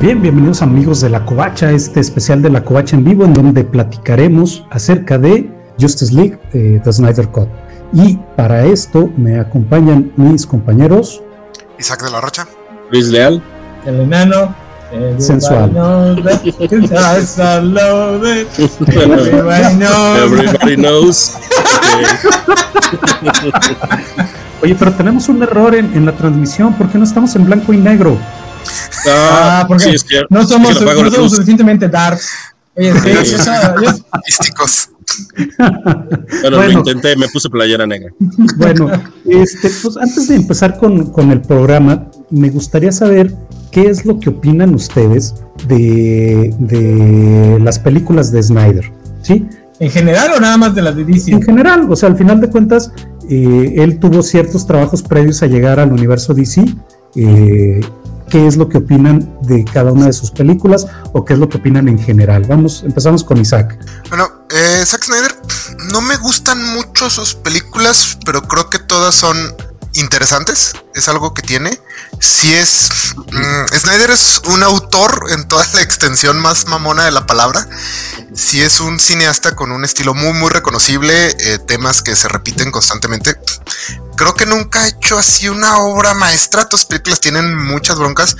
Pues bien, bienvenidos amigos de la Covacha, este especial de la Covacha en vivo en donde platicaremos acerca de Justice League, eh, The Snyder Cut. Y para esto me acompañan mis compañeros Isaac de la Rocha, Luis Leal, el enano, sensual. Everybody knows. Oye, pero tenemos un error en, en la transmisión, ¿por qué no estamos en blanco y negro? Ah, porque sí, es que- no somos, es que no suficientemente darks. Oye, sí, Sí. Bueno. lo intenté, me puse playera negra. Bueno, este, pues antes de empezar con, con el programa, me gustaría saber qué es lo que opinan ustedes de, de las películas de Snyder, ¿sí? en general o nada más de las de DC. En general, o sea, al final de cuentas, eh, él tuvo ciertos trabajos previos a llegar al universo DC. eh, ¿Qué es lo que opinan de cada una de sus películas o qué es lo que opinan en general? Vamos, empezamos con Isaac. Bueno, eh, Zack Snyder, no me gustan mucho sus películas, pero creo que todas son interesantes. Es algo que tiene. Si es. mm, Snyder es un autor en toda la extensión más mamona de la palabra. Si es un cineasta con un estilo muy, muy reconocible, eh, temas que se repiten constantemente. Creo que nunca ha hecho así una obra maestra. Sus películas tienen muchas broncas,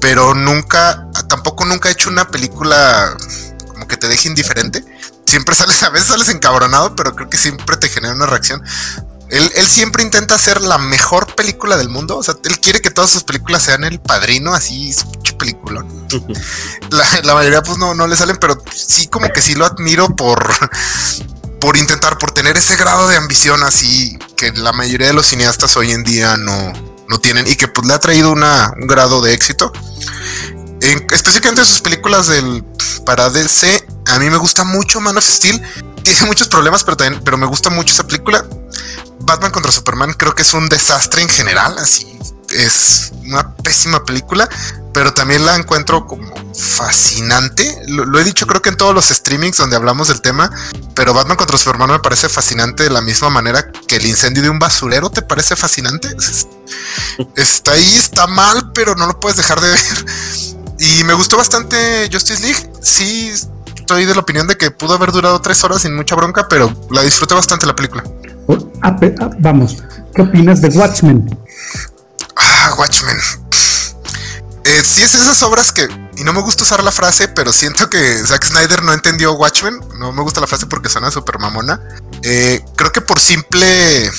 pero nunca, tampoco nunca ha hecho una película como que te deje indiferente. Siempre sales, a veces sales encabronado, pero creo que siempre te genera una reacción. Él, él siempre intenta hacer la mejor película del mundo. O sea, él quiere que todas sus películas sean el padrino, así, su pinche peliculón. La, la mayoría, pues no, no le salen, pero sí, como que sí lo admiro por, por intentar, por tener ese grado de ambición así que la mayoría de los cineastas hoy en día no, no tienen y que pues le ha traído una, un grado de éxito. En- específicamente sus películas del para DC, a mí me gusta mucho Man of Steel. Tiene muchos problemas, pero también, pero me gusta mucho esa película. Batman contra Superman creo que es un desastre en general, así es una pésima película, pero también la encuentro como fascinante. Lo, he dicho creo que en todos los streamings donde hablamos del tema, pero Batman contra Superman me parece fascinante de la misma manera que el incendio de un basurero te parece fascinante. Es- Está ahí, está mal, pero no lo puedes dejar de ver. Y me gustó bastante Justice League. Sí, estoy de la opinión de que pudo haber durado tres horas sin mucha bronca, pero la disfruté bastante la película. O- ah, ah, vamos, ¿qué opinas de Watchmen? Ah, Watchmen. Eh, sí es esas obras que, y no me gusta usar la frase, pero siento que Zack Snyder no entendió Watchmen. No me gusta la frase porque suena súper mamona. Eh, creo que por simple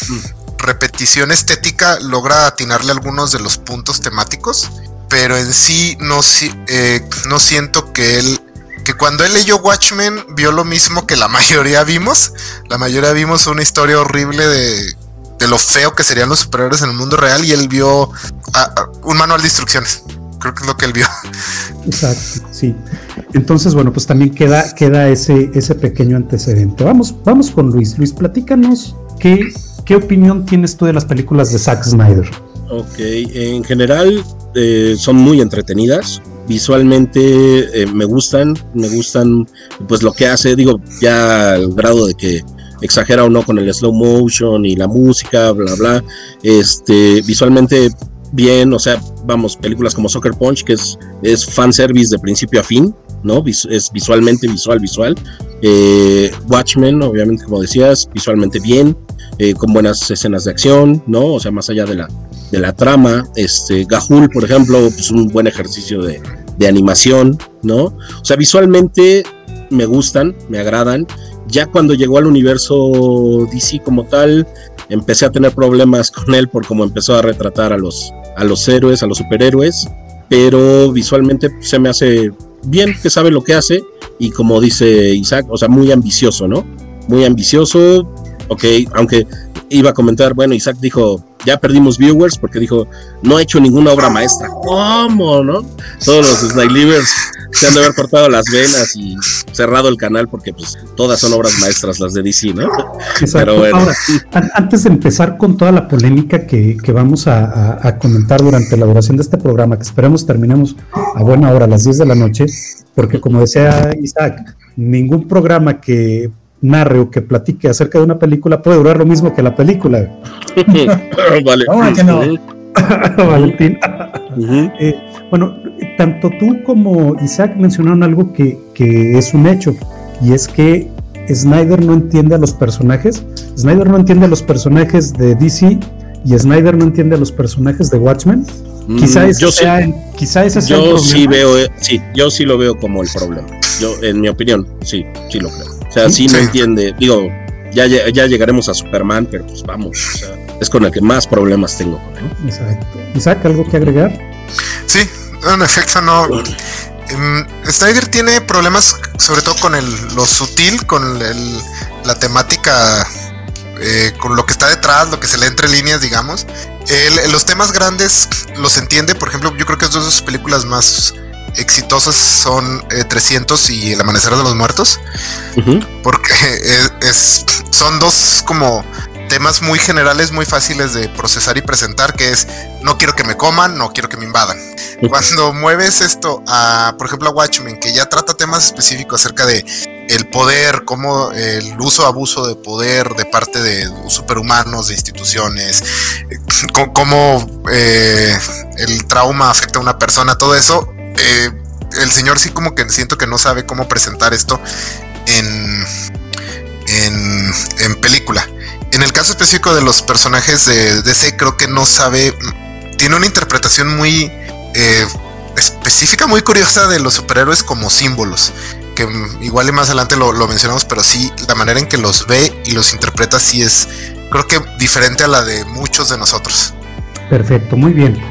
repetición estética logra atinarle algunos de los puntos temáticos, pero en sí no, eh, no siento que él, que cuando él leyó Watchmen vio lo mismo que la mayoría vimos. La mayoría vimos una historia horrible de, de lo feo que serían los superhéroes en el mundo real y él vio ah, ah, un manual de instrucciones. Creo que es lo que él vio. Exacto, sí. Entonces, bueno, pues también queda, queda ese, ese pequeño antecedente. Vamos, vamos con Luis. Luis, platícanos qué, qué opinión tienes tú de las películas de Zack Snyder. Ok, en general eh, son muy entretenidas. Visualmente eh, me gustan, me gustan pues lo que hace, digo, ya al grado de que exagera o no con el slow motion y la música, bla, bla. Este, visualmente bien, o sea, vamos, películas como Soccer Punch, que es, es fanservice de principio a fin, ¿no? Es visualmente visual, visual. Eh, Watchmen, obviamente, como decías, visualmente bien, eh, con buenas escenas de acción, ¿no? O sea, más allá de la, de la trama. Este, Gahul, por ejemplo, pues un buen ejercicio de, de animación, ¿no? O sea, visualmente me gustan, me agradan. Ya cuando llegó al universo DC como tal, empecé a tener problemas con él por cómo empezó a retratar a los, a los héroes, a los superhéroes, pero visualmente se me hace bien, que sabe lo que hace y como dice Isaac, o sea, muy ambicioso, ¿no? Muy ambicioso, ok, aunque iba a comentar, bueno, Isaac dijo, ya perdimos viewers porque dijo, no ha hecho ninguna obra maestra. ¿Cómo, no? Todos los Snidlivers se han de haber cortado las venas y cerrado el canal porque pues todas son obras maestras las de DC, ¿no? Exacto. Pero bueno. Ahora, an- antes de empezar con toda la polémica que, que vamos a, a- a comentar durante la duración de este programa, que esperemos terminemos a buena hora, a las 10 de la noche, porque como decía Isaac, ningún programa que narre o que platique acerca de una película puede durar lo mismo que la película. vale. ¿Cómo que no? Valentín. Eh, bueno, tanto tú como Isaac mencionaron algo que, que es un hecho, y es que Snyder no entiende a los personajes. Snyder no entiende a los personajes de DC y Snyder no entiende a los personajes de Watchmen. Quizá ese yo sea, sí, quizá ese sea yo el sí problema. veo, eh, sí, yo sí lo veo como el problema. Yo, en mi opinión, sí, sí lo creo. O sea, sí, no Sí. entiende. Digo, ya, ya llegaremos a Superman, pero pues vamos. O sea, es con el que más problemas tengo. ¿no? Exacto. Isaac, ¿algo que agregar? Sí, en efecto no. Snyder tiene problemas sobre todo con el, lo sutil, con el- la temática, eh, con lo que está detrás, lo que se lee entre líneas, digamos. Los temas grandes los entiende, por ejemplo, yo creo que dos de sus películas más exitosas son eh, 300 y El Amanecer de los Muertos porque es, es- son dos como temas muy generales, muy fáciles de procesar y presentar, que es no quiero que me coman, no quiero que me invadan. Cuando mueves esto a, por ejemplo, a Watchmen, que ya trata temas específicos acerca de el poder, cómo el uso abuso de poder de parte de superhumanos, de instituciones, eh, cómo eh, el trauma afecta a una persona, todo eso, eh, el señor sí como que siento que no sabe cómo presentar esto en, en, en película. En el caso específico de los personajes de DC, creo que no sabe, tiene una interpretación muy eh, específica, muy curiosa de los superhéroes como símbolos. Que igual y más adelante lo, lo mencionamos, pero sí, la manera en que los ve y los interpreta sí es, creo que diferente a la de muchos de nosotros. Perfecto, muy bien.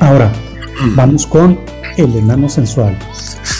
Ahora, vamos con el enano sensual.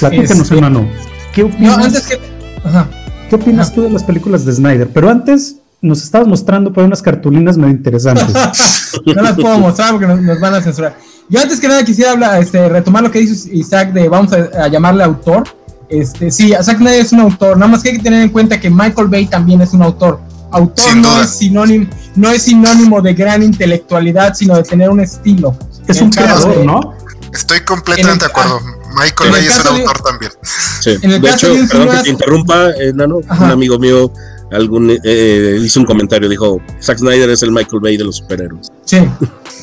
Platícanos, Este- hermano. ¿Qué No, opinas, antes que. Ajá. ¿qué opinas Ajá. tú de las películas de Snyder? Pero antes nos estabas mostrando por ahí unas cartulinas medio interesantes. no las puedo mostrar porque nos, nos van a censurar. Yo antes que nada quisiera hablar, este, retomar lo que dice Isaac de vamos a, a llamarle autor. Este, sí, Zack Snyder es un autor, nada más que hay que tener en cuenta que Michael Bay también es un autor. Autor no es, sinónimo, no es sinónimo de gran intelectualidad, sino de tener un estilo. es En un creador, de- ¿no? Estoy completamente de el- acuerdo. Michael Bay el es de- autor también. Sí. En el de caso hecho, de perdón que te interrumpa, eh, Nano. Ajá. Un amigo mío algún, eh, hizo un comentario, dijo, Zack Snyder es el Michael Bay de los superhéroes. Sí.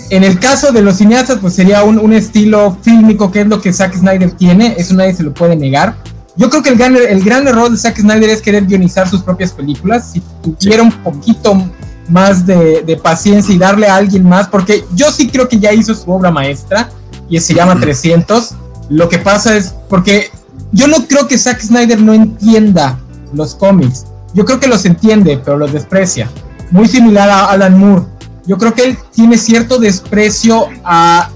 En el caso de los cineastas, pues sería un, un estilo fílmico, que es lo que Zack Snyder tiene, eso nadie se lo puede negar. Yo creo que el gran, el gran error de Zack Snyder es querer guionizar sus propias películas. Si tuviera un poquito más de, de paciencia y darle a alguien más, porque yo sí creo que ya hizo su obra maestra y se llama 300. Lo que pasa es porque yo no creo que Zack Snyder no entienda los cómics. Yo creo que los entiende, pero los desprecia. Muy similar a Alan Moore. Yo creo que él tiene cierto desprecio a,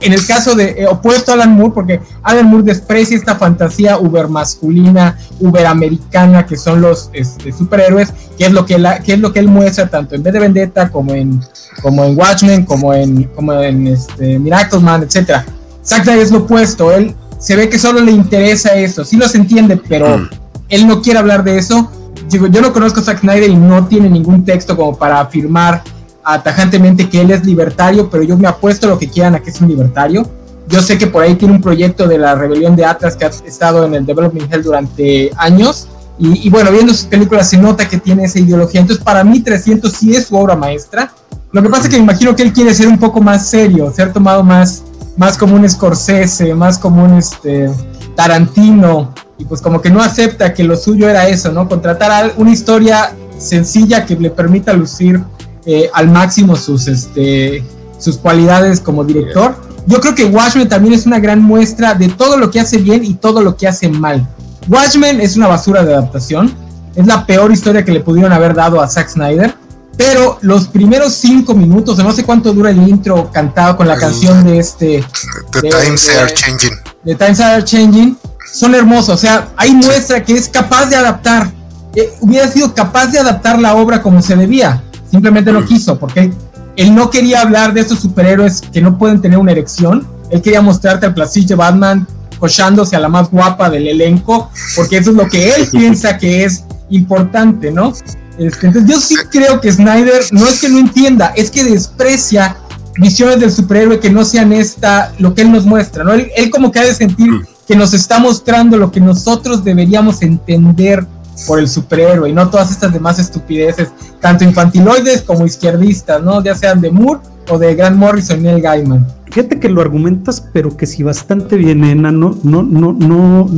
en el caso de eh, opuesto a Alan Moore, porque Alan Moore desprecia esta fantasía uber masculina, uber americana que son los este, superhéroes, que es lo que, la, que es lo que él muestra tanto en V de Vendetta como en, como en Watchmen, como en, como en este, Miracleman, etcétera. Zack Snyder es lo opuesto, él se ve que solo le interesa eso, sí los entiende, pero Mm. él no quiere hablar de eso. Digo, yo no conozco a Zack Snyder y no tiene ningún texto como para afirmar atajantemente que él es libertario, pero yo me apuesto lo que quieran a que es un libertario. Yo sé que por ahí tiene un proyecto de la rebelión de Atlas que ha estado en el Development Hell durante años. Y, y bueno, viendo sus películas se nota que tiene esa ideología. Entonces, para mí, 300 sí es su obra maestra. Lo que pasa es que me imagino que él quiere ser un poco más serio, ser tomado más, más como un Scorsese, más como un este, Tarantino. Y pues como que no acepta que lo suyo era eso, ¿no? Contratar a una historia sencilla que le permita lucir eh, al máximo sus, este, sus cualidades como director. Yo creo que Watchmen también es una gran muestra de todo lo que hace bien y todo lo que hace mal. Watchmen es una basura de adaptación. Es la peor historia que le pudieron haber dado a Zack Snyder. Pero los primeros cinco minutos, o no sé cuánto dura el intro cantado con la El- canción de este The De- times de- are changing. de Times Are Changing, son hermosos. O sea, ahí muestra que es capaz de adaptar. Eh, hubiera sido capaz de adaptar la obra como se debía. Simplemente no quiso, porque él, no quería hablar de estos superhéroes que no pueden tener una erección. Él quería mostrarte al plasillo Batman cochándose a la más guapa del elenco, porque eso es lo que él piensa que es importante, ¿no? Este, entonces yo sí creo que Snyder no es que no entienda, es que desprecia visiones del superhéroe que no sean esta, lo que él nos muestra, ¿no? Él, él como que ha de sentir que nos está mostrando lo que nosotros deberíamos entender por el superhéroe y no todas estas demás estupideces, tanto infantiloides como izquierdistas, ¿no? Ya sean de Moore o de Grant Morrison y Neil Gaiman. Fíjate que lo argumentas, pero que sí bastante bien, Ena. No, no, no, no,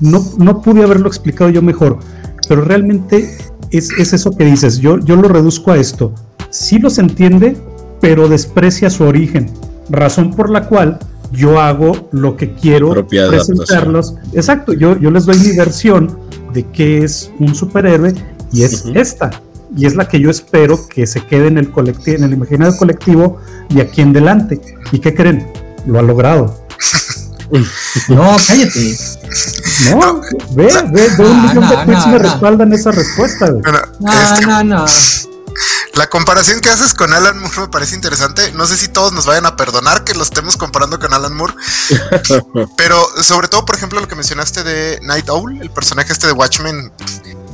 no, no pude haberlo explicado yo mejor. Pero realmente es, es eso que dices. Yo, yo lo reduzco a esto. Sí los entiende, pero desprecia su origen. Razón por la cual yo hago lo que quiero Propia presentarlos. Exacto, yo, yo les doy mi versión de qué es un superhéroe y es esta. Y es la que yo espero que se quede en el colectivo, en el imaginario colectivo de aquí en delante. ¿Y qué creen? Lo ha logrado. No, cállate. No, ve, ve, ve un No, millón de tweets no, me no. respaldan esa respuesta. güey. No, no, no. La comparación que haces con Alan Moore me parece interesante. No sé si todos nos vayan a perdonar que lo estemos comparando con Alan Moore, pero sobre todo, por ejemplo, lo que mencionaste de Night Owl, el personaje este de Watchmen.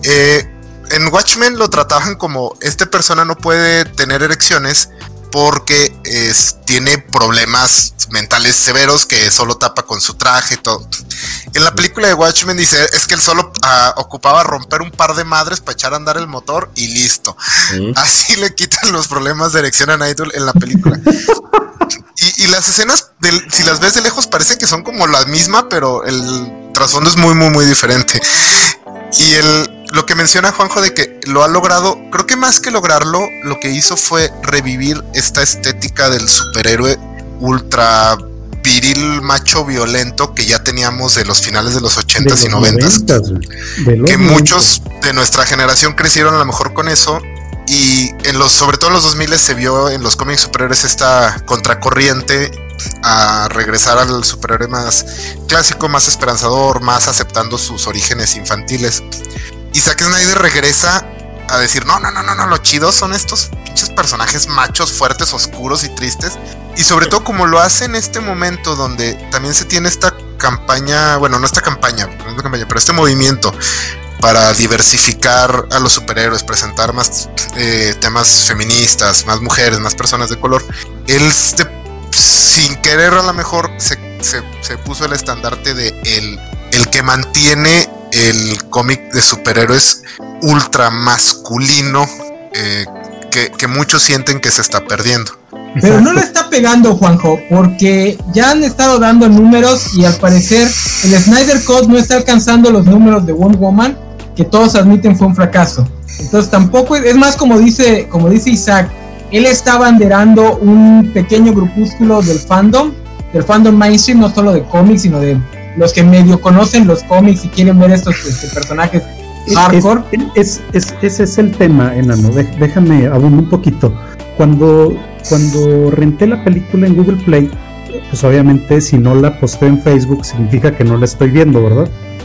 eh, en Watchmen lo trataban como este persona no puede tener erecciones porque es- tiene problemas mentales severos que solo tapa con su traje y todo. En la película de Watchmen dice es que él solo ah, ocupaba romper un par de madres para echar a andar el motor y listo. Así le quitan los problemas de erección a Nightwing en la película. y, y las escenas, del- si las ves de lejos, parecen que son como la misma, pero el trasfondo es muy, muy, muy diferente. Y el, lo que menciona Juanjo de que lo ha logrado, creo que más que lograrlo, lo que hizo fue revivir esta estética del superhéroe ultra viril, macho, violento que ya teníamos de los finales de los 80s y De los 90s 90s, güey. De los que 90s. muchos de nuestra generación crecieron a lo mejor con eso y en los sobre todo en los 2000 se vio en los cómics superiores esta contracorriente a regresar al superhéroe más clásico, más esperanzador, más aceptando sus orígenes infantiles. Y Zack Snyder regresa a decir, no, no, no, no, no, lo chido son estos pinches personajes machos, fuertes, oscuros y tristes. Y sobre todo como lo hace en este momento donde también se tiene esta campaña, bueno, no esta campaña, no esta campaña, pero este movimiento para diversificar a los superhéroes, presentar más eh, temas feministas, más mujeres, más personas de color. Él, sin querer a lo mejor, se, se- se puso el estandarte de el, el que mantiene el cómic de superhéroes ultra masculino eh, que, muchos sienten que se está perdiendo. Pero no le está pegando, Juanjo, porque ya han estado dando números y al parecer el Snyder Code no está alcanzando los números de Wonder Woman, que todos admiten fue un fracaso. Entonces tampoco es, es más como dice, como dice Isaac, él está banderando un pequeño grupúsculo del fandom, del fandom mainstream, no solo de cómics, sino de los que medio conocen los cómics y quieren ver estos este, personajes Es- hardcore. Es, es- ese es el tema, enano. Dé- Déjame abundar un poquito. Cuando, cuando renté la película en Google Play, pues obviamente si no la posté en Facebook significa que no la estoy viendo, ¿verdad?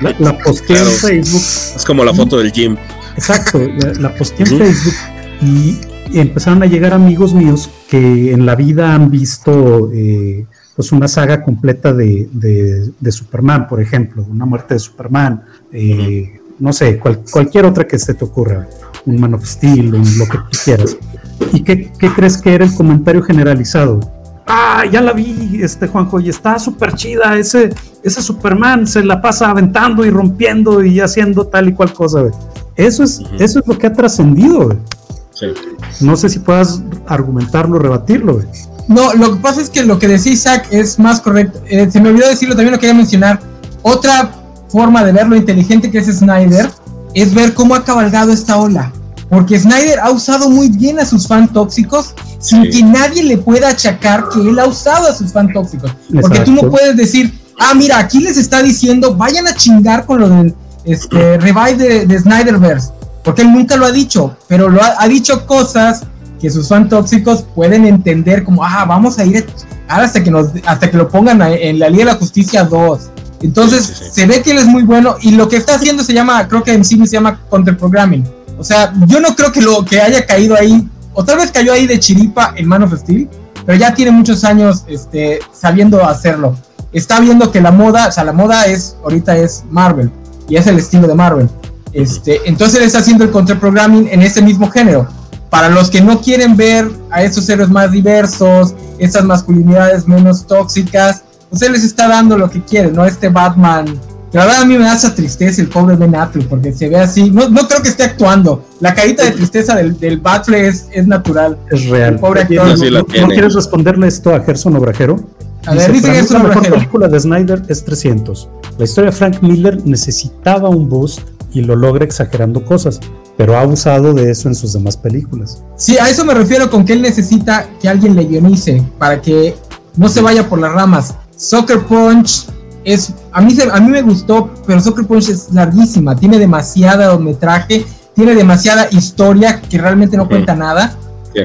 La, la posté Claro. en Facebook, Es como la foto del gym. exacto, la, la posté en. Facebook y empezaron a llegar amigos míos que en la vida han visto eh, pues una saga completa de, de- de Superman, por ejemplo, una muerte de Superman, eh, no sé, cual- cualquier otra que se te ocurra, un Man of Steel, un- lo que tú quieras. ¿Y qué, qué crees que era el comentario generalizado? Ah, ya la vi, este Juanjo, y está súper chida, ese, ese Superman se la pasa aventando y rompiendo y haciendo tal y cual cosa, güey. Eso es, Ujú. eso es lo que ha trascendido. Sí. No sé si puedas argumentarlo, rebatirlo, güey. No, lo que pasa es que lo que decía Isaac es más correcto. Eh, se me olvidó decirlo, también lo quería mencionar. Otra forma de ver lo inteligente que es Snyder es ver cómo ha cabalgado esta ola. Porque Snyder ha usado muy bien a sus fan tóxicos sin Sí. que nadie le pueda achacar que él ha usado a sus fan tóxicos. Porque tú no puedes decir, ah, mira, aquí les está diciendo, vayan a chingar con lo del este, revive de, de Snyderverse. Porque él nunca lo ha dicho, pero lo ha, ha dicho cosas que sus fan tóxicos pueden entender como, ah, vamos a ir hasta que, nos, hasta que lo pongan en la Liga de la Justicia 2. Entonces, Sí, sí, sí. se ve que él es muy bueno y lo que está haciendo se llama, creo que en cine se llama counterprogramming. O sea, yo no creo que lo que haya caído ahí, o tal vez cayó ahí de chiripa en Man of Steel, pero ya tiene muchos años este, sabiendo hacerlo. Está viendo que la moda, o sea, la moda es, ahorita es Marvel, y es el estilo de Marvel. Este, entonces él está haciendo el counterprogramming en ese mismo género. Para los que no quieren ver a esos héroes más diversos, estas masculinidades menos tóxicas, pues él les está dando lo que quiere, ¿no? Este Batman la verdad a mí me da esa tristeza el pobre Ben Affleck, porque se ve así, no, no creo que esté actuando. La carita de tristeza del, del Batfle es, es natural. Es real. El pobre actor. ¿no, Sí, no- no quieres responderle esto a Gerson Obrajero? A ver, dice "Para mí Gerson la mejor Obrajero". película de Snyder es 300. La historia de Frank Miller necesitaba un boost y lo logra exagerando cosas, pero ha abusado de eso en sus demás películas. Sí, a eso me refiero con que él necesita que alguien le guionice para que no se vaya por las ramas. Soccer Punch es a mí a mí me gustó, pero Soccer Punch es larguísima, tiene demasiado metraje, tiene demasiada historia que realmente no cuenta nada. Sí.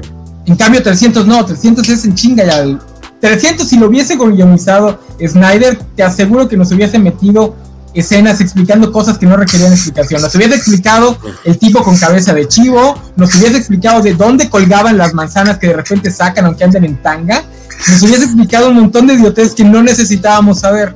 En cambio 300 no, 300 es en chinga ya. El 300 si lo hubiese guionizado Snyder, te aseguro que nos hubiese metido escenas explicando cosas que no requerían explicación. Nos hubiese explicado el tipo con cabeza de chivo, nos hubiese explicado de dónde colgaban las manzanas que de repente sacan aunque anden en tanga, nos hubiese explicado un montón de idiotes que no necesitábamos saber.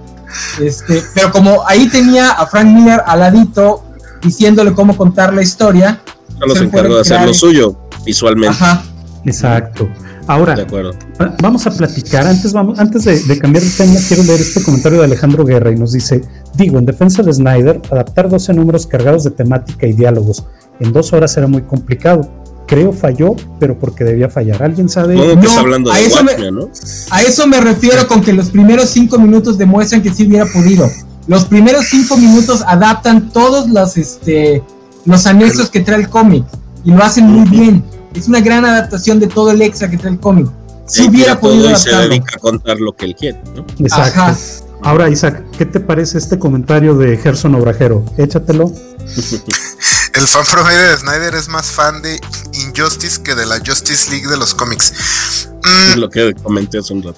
Este, pero como ahí tenía a Frank Miller al ladito diciéndole cómo contar la historia, Solo Se encargó de hacer lo suyo visualmente. ajá, Exacto. Ahora, De acuerdo. Ah, Vamos a platicar, antes, vamos, antes de, de cambiar de tema, quiero leer este comentario de Alejandro Guerra y nos dice, digo, en defensa de Snyder, adaptar 12 números cargados de temática y diálogos en dos horas era muy complicado. Creo falló, pero porque debía fallar. ¿Alguien sabe? No, está hablando a de eso me- ¿no? A eso me refiero con que los primeros cinco minutos demuestran que sí hubiera podido. Los primeros cinco minutos adaptan todos los, este, los anexos que trae el cómic y lo hacen muy bien. Es una gran adaptación de todo el extra que trae el cómic. Si hubiera tira todo podido y se adaptarlo. dedica a contar lo que él quiere, ¿no? Exacto. Ajá. Ahora, Isaac, ¿qué te parece este comentario de Gerson Obrajero? Échatelo. El fan promedio de Snyder es más fan de Injustice que de la Justice League de los cómics. Mm, Es lo que comenté hace un rato.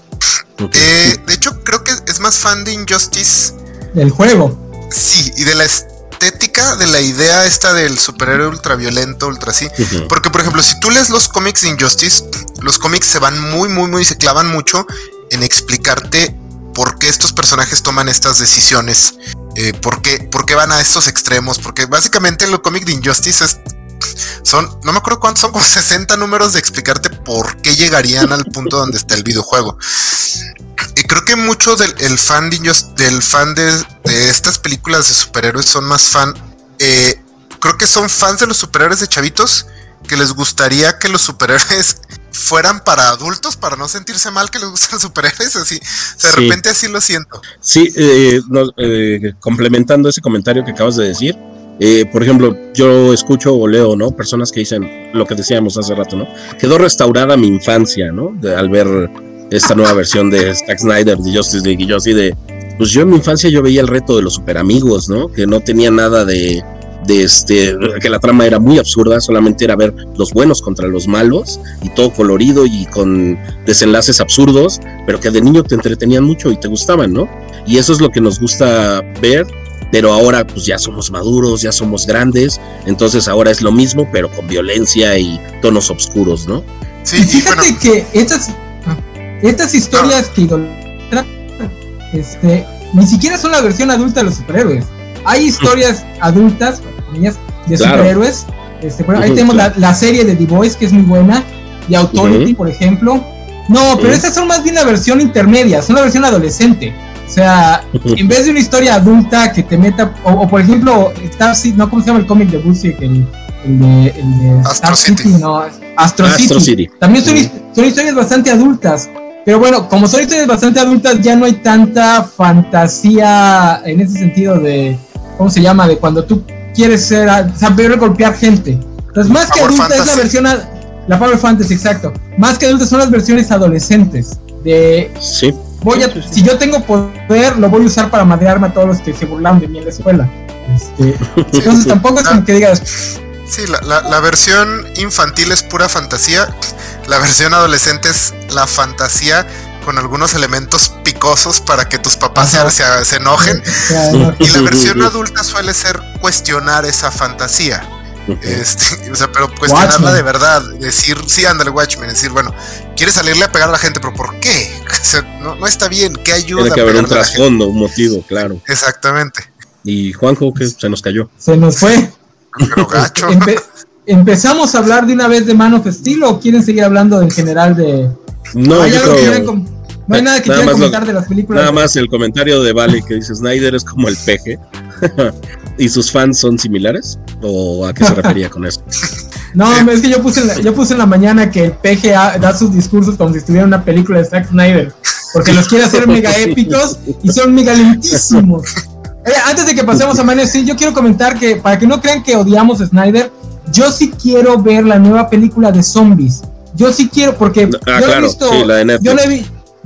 Eh, de hecho, creo que es más fan de Injustice, Del juego. sí, y de la estética, de la idea esta del superhéroe ultraviolento, ultra así. Porque, por ejemplo, si tú lees los cómics de Injustice, los cómics se van muy, muy, muy, se clavan mucho en explicarte por qué estos personajes toman estas decisiones, eh, por, qué, por qué van a estos extremos, porque básicamente el cómic de Injustice es- son, no me acuerdo cuántos, son como 60 números de explicarte por qué llegarían al punto donde está el videojuego. Y creo que mucho del el fan, de del fan de, de estas películas de superhéroes son más fan, eh, creo que son fans de los superhéroes de chavitos que les gustaría que los superhéroes fueran para adultos para no sentirse mal que les gustan superhéroes así. O sea, de Sí. repente así lo siento. Sí, eh, no, eh, complementando ese comentario que acabas de decir, eh, por ejemplo, yo escucho o leo, ¿no? Personas que dicen lo que decíamos hace rato, ¿no? Quedó restaurada mi infancia, ¿no? De- al ver esta nueva versión de Zack Snyder de Justice League y yo así de, pues yo en mi infancia yo veía el reto de los superamigos, ¿no? Que no tenía nada de, de este, que la trama era muy absurda, solamente era ver los buenos contra los malos y todo colorido y con desenlaces absurdos, pero que de niño te entretenían mucho y te gustaban, ¿no? Y eso es lo que nos gusta ver, pero ahora pues ya somos maduros, ya somos grandes, entonces ahora es lo mismo, pero con violencia y tonos oscuros, ¿no? Sí, Y fíjate bueno, que estas, estas historias que idolatran, este, ni siquiera son la versión adulta de los superhéroes. Hay historias adultas, de Claro. superhéroes. Este, ahí tenemos claro. la, la serie de The Voice, que es muy buena, y Authority, por ejemplo. No, pero esas son más bien la versión intermedia, son la versión adolescente. O sea, en vez de una historia adulta que te meta, o, o por ejemplo, Star City, no, ¿cómo se llama el cómic de Busiek? El, el de, el de Astro Star City. City, no, Astro, Astro City. City. También son, historias bastante adultas. Pero bueno, como son historias bastante adultas, ya no hay tanta fantasía en ese sentido de, ¿cómo se llama? De cuando tú quieres ser, saber golpear gente. Entonces, más que adulta es la Fantasy. versión, a- la Power Fantasy, exacto. Más que adulta son las versiones adolescentes. De, Sí. Voy a, Sí, sí, sí. si yo tengo poder, lo voy a usar para madrearme a todos los que se burlaron de mí en la escuela. Este, entonces tampoco es como que digas, sí, la, la- la versión infantil es pura fantasía. La versión adolescente es la fantasía con algunos elementos picosos para que tus papás se, se- se enojen. Y la versión adulta suele ser cuestionar esa fantasía. Este, o sea, pero cuestionarla Watchmen. de verdad, decir, sí, ándale, Watchmen, decir, bueno, quiere salirle a pegar a la gente, pero ¿por qué? O sea, no, no está bien, ¿qué ayuda Tiene que haber un trasfondo, un motivo, claro. Exactamente, Y Juanjo, que se nos cayó. se nos fue. pero gacho. Empe- ¿Empezamos a hablar de una vez de Man of Steel o quieren seguir hablando en general de... No, ¿Hay yo algo que creo, quieran No hay nada que quiera comentar de las películas. Nada más el comentario de Vale que dice Snyder es como el peje. ¿Y sus fans son similares? ¿O a qué se refería con eso? No, es que yo puse, en la, yo puse en la mañana que el peje da sus discursos como si estuviera en una película de Zack Snyder. Porque los quiere hacer mega épicos y son mega lentísimos. Eh, antes de que pasemos a Man yo quiero comentar que para que no crean que odiamos a Snyder, yo sí quiero ver la nueva película de zombies. Yo sí quiero, porque ah, yo, he visto, yo,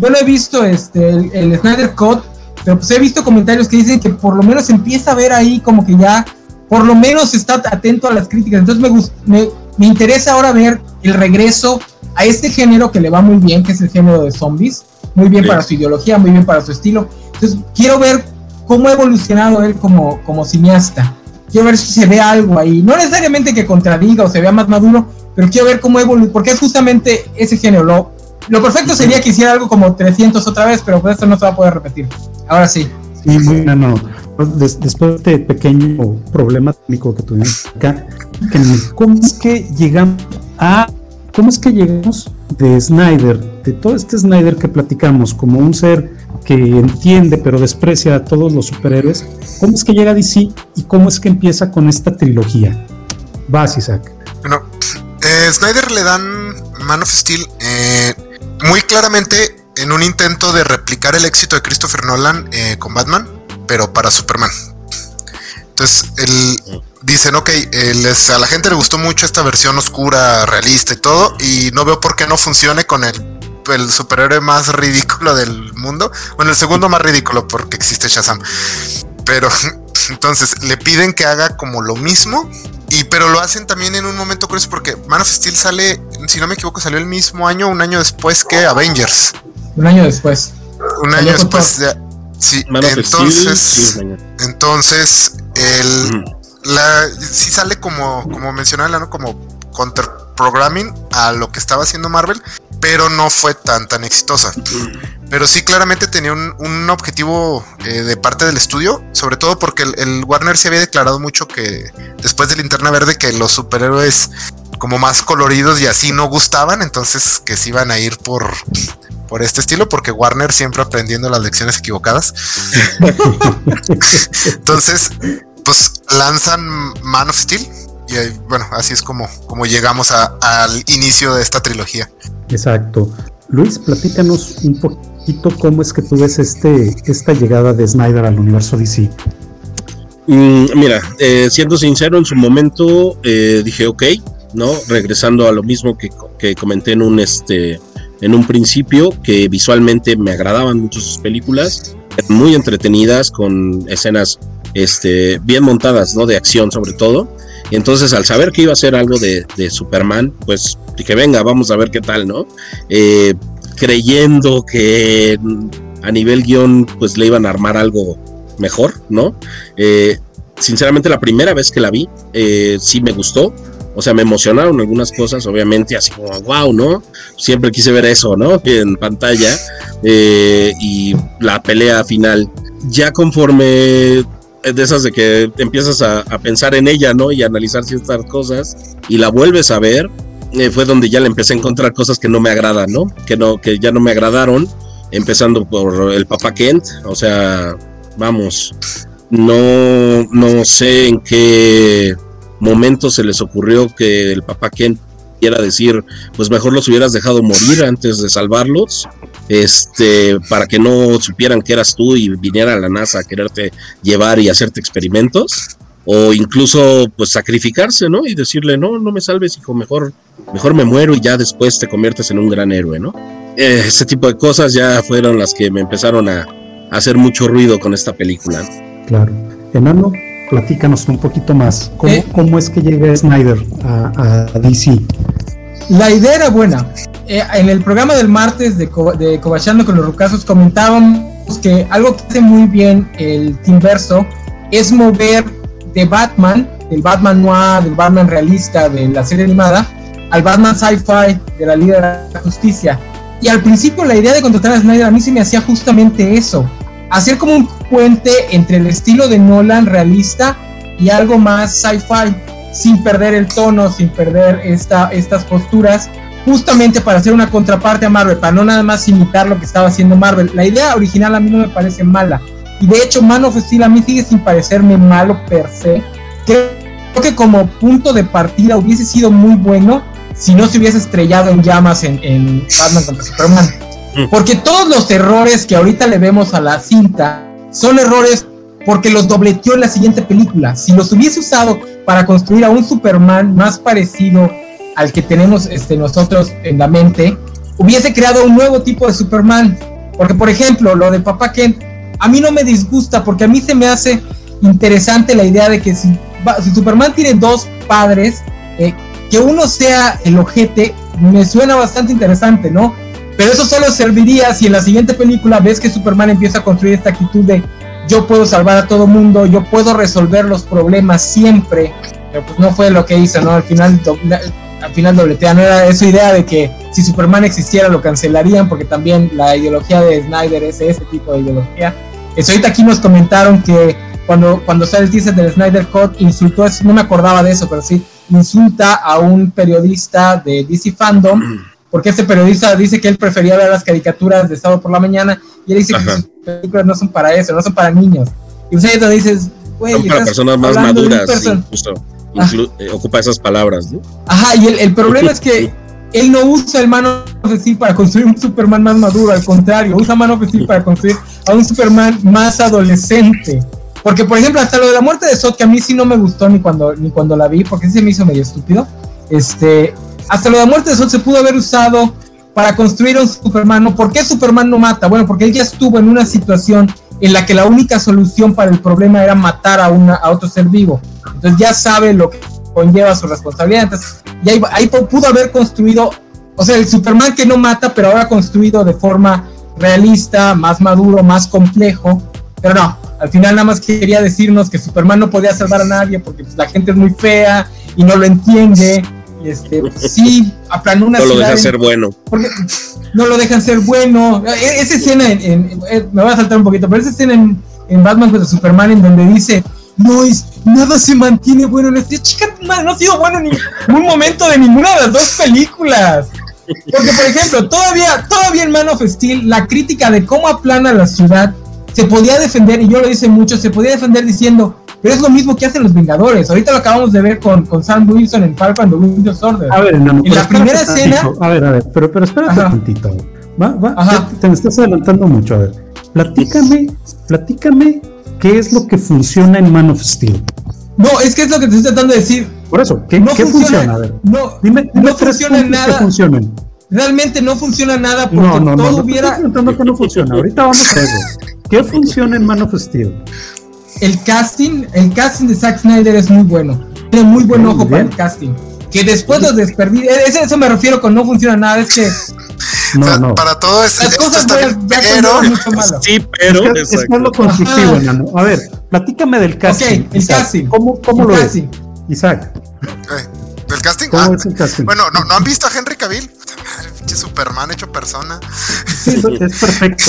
lo he, visto este, el, Snyder Cut, pero pues he visto comentarios que dicen que por lo menos empieza a ver ahí como que ya, por lo menos está atento a las críticas. Entonces me, me, me interesa ahora ver el regreso a este género que le va muy bien, que es el género de zombies. Muy bien para su ideología, muy bien para su estilo. Entonces quiero ver cómo ha evolucionado él como, como cineasta. Quiero ver si se ve algo ahí. No necesariamente que contradiga o se vea más maduro, pero quiero ver cómo evoluciona, porque es justamente ese género. Lo, lo perfecto sería que hiciera algo como 300 otra vez, pero pues esto no se va a poder repetir. Ahora sí. Sí, muy bueno. después de este pequeño problema técnico que tuvimos acá, ¿cómo es que llegamos a cómo es que llegamos de Snyder, de todo este Snyder que platicamos, como un ser que entiende pero desprecia a todos los superhéroes, ¿cómo es que llega a DC y cómo es que empieza con esta trilogía? Vas, Isaac. Bueno, eh, Snyder le dan Man of Steel eh, muy claramente en un intento de replicar el éxito de Christopher Nolan eh, con Batman, pero para Superman. Entonces, el, dicen, ok, a la gente le gustó mucho esta versión oscura, realista y todo, y no veo por qué no funcione con el el superhéroe más ridículo del mundo. Bueno, el segundo más ridículo porque existe Shazam. Pero entonces le piden que haga como lo mismo. Y pero lo hacen también en un momento curioso porque Man of Steel sale, si no me equivoco, salió el mismo año, un año después que Avengers. Un año después. Un año después. De, sí, entonces, entonces el, la, sí sale como, como mencionaba, ¿no? como counter programming a lo que estaba haciendo Marvel, pero no fue tan tan exitosa. Pero sí claramente tenía un, objetivo eh, de parte del estudio, sobre todo porque el, Warner se había declarado mucho que después de Linterna Verde que los superhéroes como más coloridos y así no gustaban, entonces que se iban a ir por, por este estilo, porque Warner siempre aprendiendo las lecciones equivocadas. entonces, pues lanzan Man of Steel, y bueno, así es como, como llegamos al inicio de esta trilogía. Exacto. Luis, platícanos un poquito cómo es que tú ves este, esta llegada de Snyder al universo DC. Mm, mira, eh, siendo sincero, en su momento eh, dije, ok, ¿no? Regresando a lo mismo que, que, comenté en un, este, en un principio, que visualmente me agradaban mucho sus películas, muy entretenidas, con escenas este, bien montadas, ¿no? De acción sobre todo. Entonces al saber que iba a ser algo de, Superman, pues dije, venga, vamos a ver qué tal, ¿no? Eh, creyendo que a nivel guion, pues le iban a armar algo mejor, ¿no? Eh, sinceramente la primera vez que la vi, eh, sí me gustó. O sea, me emocionaron algunas cosas, obviamente, así como, wow, ¿no? Siempre quise ver eso, ¿no? En pantalla. y la pelea final. Ya conforme de esas de que empiezas a, pensar en ella, ¿no? Y analizar ciertas cosas y la vuelves a ver, eh, fue donde ya le empecé a encontrar cosas que no me agradan, ¿no? Que, no, que ya no me agradaron, empezando por el papá Kent, o sea, vamos, no, no sé en qué momento se les ocurrió que el papá Kent quiera decir, pues mejor los hubieras dejado morir antes de salvarlos, este, para que no supieran que eras tú y viniera la NASA a quererte llevar y hacerte experimentos, o incluso pues sacrificarse, ¿no? Y decirle, no, no me salves, hijo, mejor, mejor me muero y ya después te conviertes en un gran héroe, ¿no? Eh, ese tipo de cosas ya fueron las que me empezaron a, hacer mucho ruido con esta película. Claro. Enano, platícanos un poquito más. ¿Cómo, eh. ¿cómo es que llega Snyder a, a, DC? La idea era buena. Eh, en el programa del martes de, de Cobachando con los Rucasos comentábamos que algo que hace muy bien el Team Verso es mover de Batman, del Batman noir, del Batman realista de la serie animada, al Batman sci-fi de la Liga de la Justicia. Y al principio la idea de contratar a Snyder a mí se me hacía justamente eso, hacer como un puente entre el estilo de Nolan realista y algo más sci-fi, sin perder el tono, sin perder esta, estas posturas. justamente para hacer una contraparte a Marvel, para no nada más imitar lo que estaba haciendo Marvel. La idea original a mí no me parece mala. Y de hecho, Man of Steel a mí sigue sin parecerme malo per se. Creo que como punto de partida hubiese sido muy bueno si no se hubiese estrellado en llamas en, en Batman contra Superman. Mm. Porque todos los errores que ahorita le vemos a la cinta son errores porque los dobleteó en la siguiente película. Si los hubiese usado para construir a un Superman más parecido al que tenemos este, nosotros en la mente, hubiese creado un nuevo tipo de Superman. Porque, por ejemplo, lo de Papá Kent, a mí no me disgusta porque a mí se me hace interesante la idea de que si, si Superman tiene dos padres, eh, que uno sea el ojete, me suena bastante interesante, ¿no? Pero eso solo serviría si en la siguiente película ves que Superman empieza a construir esta actitud de yo puedo salvar a todo mundo, yo puedo resolver los problemas siempre. Pero pues no fue lo que hizo, ¿no? Al final, al final dobletea, no era esa idea de que si Superman existiera lo cancelarían, porque también la ideología de Snyder es ese tipo de ideología. Eso ahorita aquí nos comentaron que cuando, cuando sale el teaser del Snyder Cut, insultó, no me acordaba de eso, pero sí, insulta a un periodista de DC Fandom, porque este periodista dice que él prefería ver las caricaturas de sábado por la mañana, y él dice que sus películas no son para eso, no son para niños. Y usted pues dices, güey, son para personas más maduras, justo. Eh, ocupa esas palabras, ¿no? Ajá, y el, el problema es que él no usa el Man of Steel para construir un Superman más maduro, al contrario, usa Man of Steel para construir a un Superman más adolescente. Porque, por ejemplo, hasta lo de la muerte de Zod, que a mí sí no me gustó ni cuando, ni cuando la vi, porque sí se me hizo medio estúpido. Este, hasta lo de la muerte de Zod se pudo haber usado para construir un Superman. ¿Por qué Superman no mata? Bueno, porque él ya estuvo en una situación en la que la única solución para el problema era matar a, una, a otro ser vivo. Entonces ya sabe lo que conlleva su responsabilidad. Entonces, y ahí, pudo haber construido, o sea, el Superman que no mata, pero ahora construido de forma realista, más maduro, más complejo. Pero no, al final nada más quería decirnos que Superman no podía salvar a nadie porque pues, la gente es muy fea y no lo entiende. Este, sí, aplanó una No lo dejan ser bueno. no lo dejan ser bueno. Esa escena, en, me voy a saltar un poquito, pero esa escena en, Batman contra Superman en donde dice, no es, nada se mantiene bueno en este. Chica, no ha sido bueno en ningún momento de ninguna de las dos películas. Porque, por ejemplo, todavía, todavía en Man of Steel, la crítica de cómo aplana la ciudad se podía defender, y yo lo hice mucho, se podía defender diciendo, pero es lo mismo que hacen los Vengadores. Ahorita lo acabamos de ver con, con Sam Wilson en Falcon and the Winter Soldier. A ver, en la primera escena. A ver, a ver, pero, pero espérate un tantito. Va, va, te me estás adelantando mucho. A ver, platícame, platícame qué es lo que funciona en Man of Steel. No, es que es lo que te estoy tratando de decir. Por eso, ¿qué, ¿qué funciona? A ver, no, dime, no funciona nada. Que funcionen. Realmente no funciona nada porque no, no, todo no, hubiera. No que no funciona. Ahorita vamos a eso. ¿Qué funciona en Man of Steel? El casting, el casting de Zack Snyder es muy bueno. Tiene muy buen ojo para el casting. Que después los desperdicios. Eso, eso me refiero con no funciona nada. Es que no, no. Para todo es, Las cosas está pero, Sí, pero es, es, lo constructivo, enano. A ver, platícame del casting. Ok, el casting. ¿Cómo, cómo lo casting. ves? Isaac. ¿Del casting? ¿Cómo ah, es el casting? Bueno, ¿no, ¿no han visto a Henry Cavill? Pinche Superman hecho persona. Sí, es perfecto.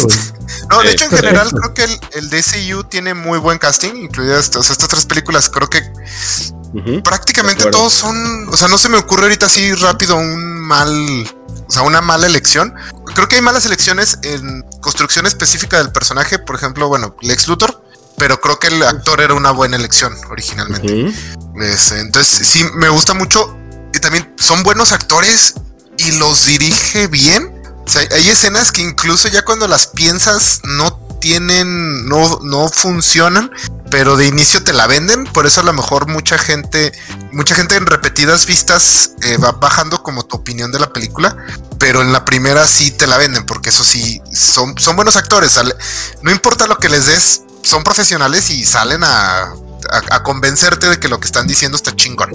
No, de hecho, en general, creo que el, el, DCU tiene muy buen casting, incluidas estas, estas tres películas. Creo que prácticamente todos son. O sea, no se me ocurre ahorita así rápido un mal o sea, una mala elección. Creo que hay malas elecciones en construcción específica del personaje. Por ejemplo, bueno, Lex Luthor. Pero creo que el actor era una buena elección originalmente. Este, entonces, sí, me gusta mucho. Y también son buenos actores y los dirige bien. O sea, hay escenas que incluso ya cuando las piensas no tienen, no, no funcionan, pero de inicio te la venden, por eso a lo mejor mucha gente, mucha gente en repetidas vistas eh, va bajando como tu opinión de la película, pero en la primera sí te la venden, porque eso sí, son, son buenos actores, no importa lo que les des, son profesionales y salen a, a, convencerte de que lo que están diciendo está chingón.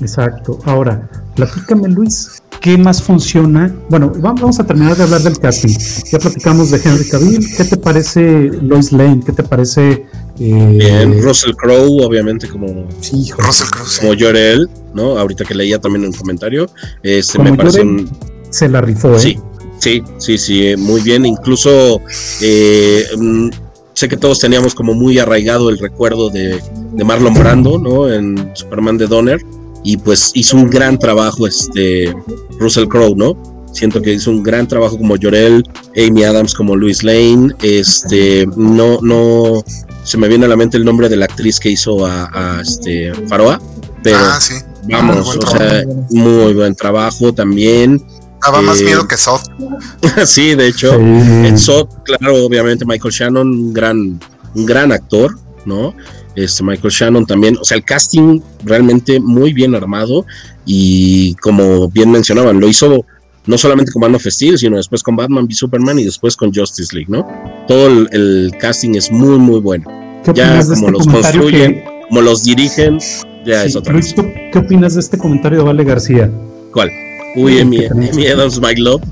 Exacto. Ahora, platícame, Luis, ¿qué más funciona? Bueno, vamos a terminar de hablar del casting. Ya platicamos de Henry Cavill. ¿Qué te parece Lois Lane? ¿Qué te parece? Eh, Bien, Russell Crowe, obviamente, como, sí, Russell Crowe, como Jorel, ¿no? Ahorita que leía también un comentario. Este, me parece un... Se la rifó, ¿eh? Sí, sí, sí, sí, muy bien. Incluso eh, mm, sé que todos teníamos como muy arraigado el recuerdo de, de Marlon Brando, ¿no? En Superman de Donner y pues hizo un gran trabajo este Russell Crowe, ¿no? Siento que hizo un gran trabajo como Llorel, Amy Adams como Louis Lane. Este, no, no se me viene a la mente el nombre de la actriz que hizo a, este Faroa, pero ah, sí. vamos, o sea, muy buen trabajo también. Daba más miedo que Sod. sí, de hecho, en Sod, claro, obviamente Michael Shannon, un gran, un gran actor, ¿no? Este Michael Shannon también, o sea, el casting realmente muy bien armado y como bien mencionaban, lo hizo no solamente con Man of Steel, sino después con Batman v Superman y después con Justice League, ¿no? Todo el, casting es muy, muy bueno. Ya como este los construyen, como los dirigen, ya es otra cosa. ¿Qué opinas de este comentario de Vale García? ¿Cuál? Uy, Amy, Adams, my love,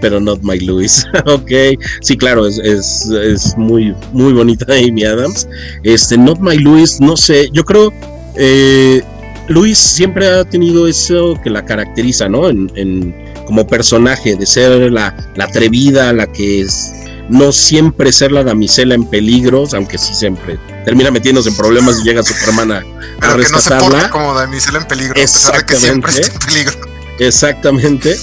pero not my Louis. ok, sí, claro, es, es, muy, muy bonita Amy Adams. Este, not my Louis, no sé, yo creo, eh, Luis siempre ha tenido eso que la caracteriza, ¿no? En, en, como personaje, de ser la, atrevida, la que es no siempre ser la damisela en peligros, aunque sí siempre termina metiéndose en problemas y llega Superman a, Pero que no se porta como damisela en peligro, Exactamente. que siempre está en peligro. Exactamente,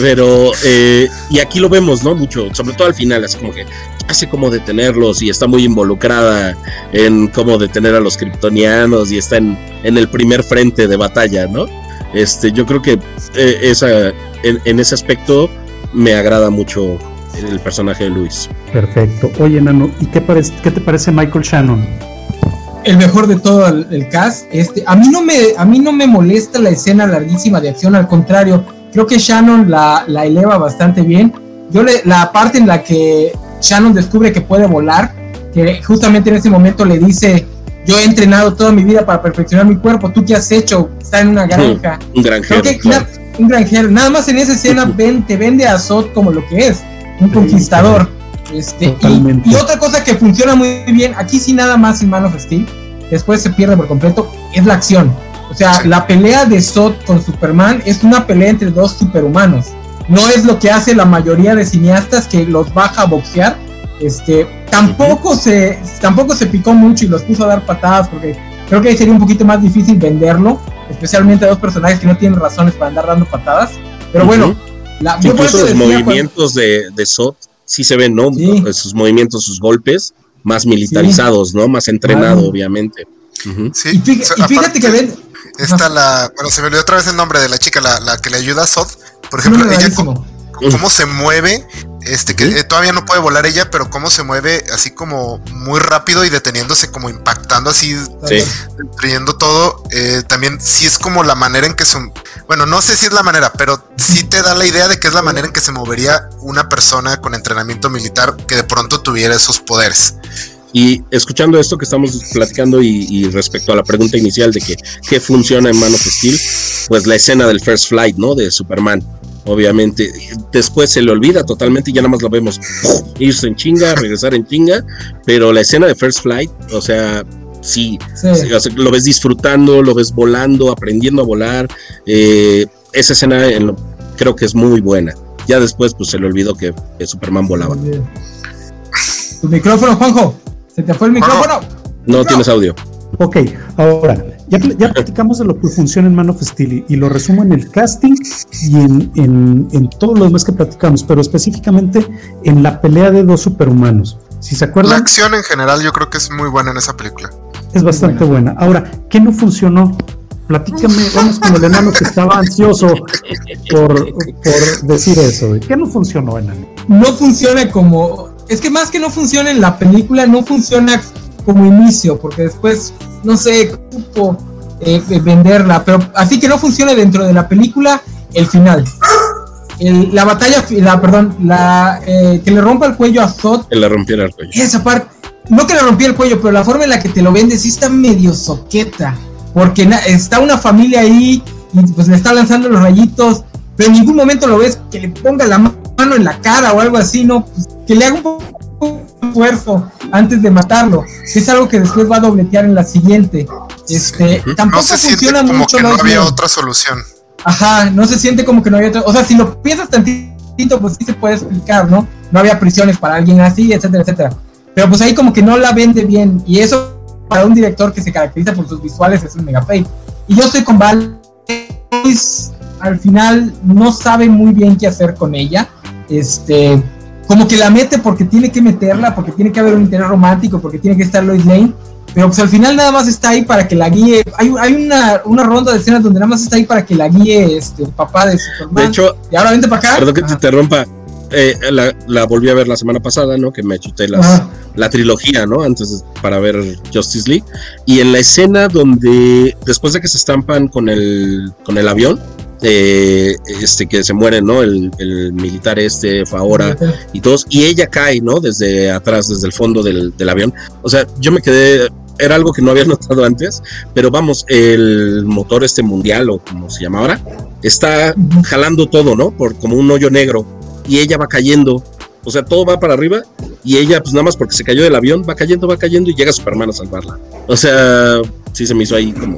pero eh, y aquí lo vemos, ¿no? Mucho, sobre todo al final, así como que hace como detenerlos y está muy involucrada en cómo detener a los kryptonianos y está en, en el primer frente de batalla, ¿no? Este, yo creo que eh, esa en, ese aspecto me agrada mucho el personaje de Luis. Perfecto. Oye, Nano, ¿y qué, qué te parece Michael Shannon? El mejor de todo el, cast. Este, a, mí no me, a mí no me molesta la escena larguísima de acción, al contrario, creo que Shannon la, la eleva bastante bien. Yo le, la parte en la que Shannon descubre que puede volar, que justamente en ese momento le dice, yo he entrenado toda mi vida para perfeccionar mi cuerpo, ¿tú qué has hecho? Está en una granja. un granjero un granjero. Nada más en esa escena ven, te vende a Zod como lo que es, un conquistador. Este, y, otra cosa que funciona muy bien, aquí sí nada más en Man of Steel, después se pierde por completo, es la acción. O sea, la pelea de Zod con Superman es una pelea entre dos superhumanos. No es lo que hace la mayoría de cineastas que los baja a boxear. Este, tampoco se, tampoco se picó mucho y los puso a dar patadas porque creo que ahí sería un poquito más difícil venderlo especialmente a dos personajes que no tienen razones para andar dando patadas. Pero bueno, la, incluso los movimientos de, de Sot sí se ven, ¿no? Sus movimientos, sus golpes más militarizados, ¿no? Más entrenado, obviamente. Sí, y, fíjate, que ven. Está la. Bueno, se me olvidó otra vez el nombre de la chica, la, la que le ayuda a Sod. Por ejemplo, ella cómo se mueve este que eh, todavía no puede volar ella, pero cómo se mueve así como muy rápido y deteniéndose, como impactando así, destruyendo todo. Eh, también sí es como la manera en que son, bueno, no sé si es la manera, pero sí te da la idea de que es la manera en que se movería una persona con entrenamiento militar que de pronto tuviera esos poderes. Y escuchando esto que estamos platicando y, respecto a la pregunta inicial de que qué funciona en Man of Steel, pues la escena del First Flight, ¿no? De Superman obviamente. Después se le olvida totalmente y ya nada más lo vemos irse en chinga, regresar en chinga, pero la escena de First Flight, o sea, sí, lo ves disfrutando, lo ves volando, aprendiendo a volar. Eh, esa escena creo que es muy buena. Ya después pues se le olvidó que, Superman volaba. Tu micrófono, Juanjo. ¿Se te fue el micrófono? no. tienes audio. Ok, ahora, ya, ya platicamos de lo que funciona en Man of Steel y, lo resumo en el casting y en, en, en todo lo demás que platicamos, pero específicamente en la pelea de dos superhumanos. Si se acuerdan. La acción en general yo creo que es muy buena en esa película. Es bastante buena. Ahora, ¿qué no funcionó? Platícame, vamos con el enano que estaba ansioso por, por decir eso. ¿Qué no funcionó, enano? No funciona como. Es que más que no funciona en la película, no funciona como inicio, porque después, no sé, cómo eh, venderla, pero así que no funciona dentro de la película el final. la batalla, la, perdón, la eh, que le rompa el cuello a Zod. Que le rompiera el cuello. Esa parte, no que le rompiera el cuello, pero la forma en la que te lo vende sí está medio soqueta, porque está una familia ahí y pues le está lanzando los rayitos, pero en ningún momento lo ves que le ponga la mano en la cara o algo así, ¿no? Pues, que le haga un esfuerzo antes de matarlo. Es algo que después va a dobletear en la siguiente. Este, tampoco funciona mucho. no había otra solución. Ajá, no se siente como que no había otra. O sea, si lo piensas tantito, pues sí se puede explicar, ¿no? No había prisiones para alguien así, etcétera, etcétera. Pero pues ahí como que no la vende bien. Y eso para un director que se caracteriza por sus visuales es un mega fail. Y yo estoy con Val Lois al final no sabe muy bien qué hacer con ella. Este, como que la mete porque tiene que meterla, porque tiene que haber un interés romántico, porque tiene que estar Lois Lane. Pero pues al final nada más está ahí para que la guíe. Hay, hay una, una ronda de escenas donde nada más está ahí para que la guíe este, el papá de Superman. De hecho, y ahora vente para acá. Perdón que te interrumpa. Eh, la, la, volví a ver la semana pasada, ¿no? Que me chuté las, la trilogía, ¿no? Antes para ver Justice League. Y en la escena donde, después de que se estampan con el, con el avión, eh, este que se muere, ¿no? El, el militar este, Faora y todos, y ella cae, ¿no? Desde atrás, desde el fondo del, del avión. O sea, yo me quedé era algo que no había notado antes, pero vamos, el motor este mundial o como se llama ahora, está jalando todo, ¿no? Por como un hoyo negro y ella va cayendo. O sea, todo va para arriba y ella, pues nada más porque se cayó del avión, va cayendo, va cayendo y llega Superman a salvarla. O sea, sí se me hizo ahí como,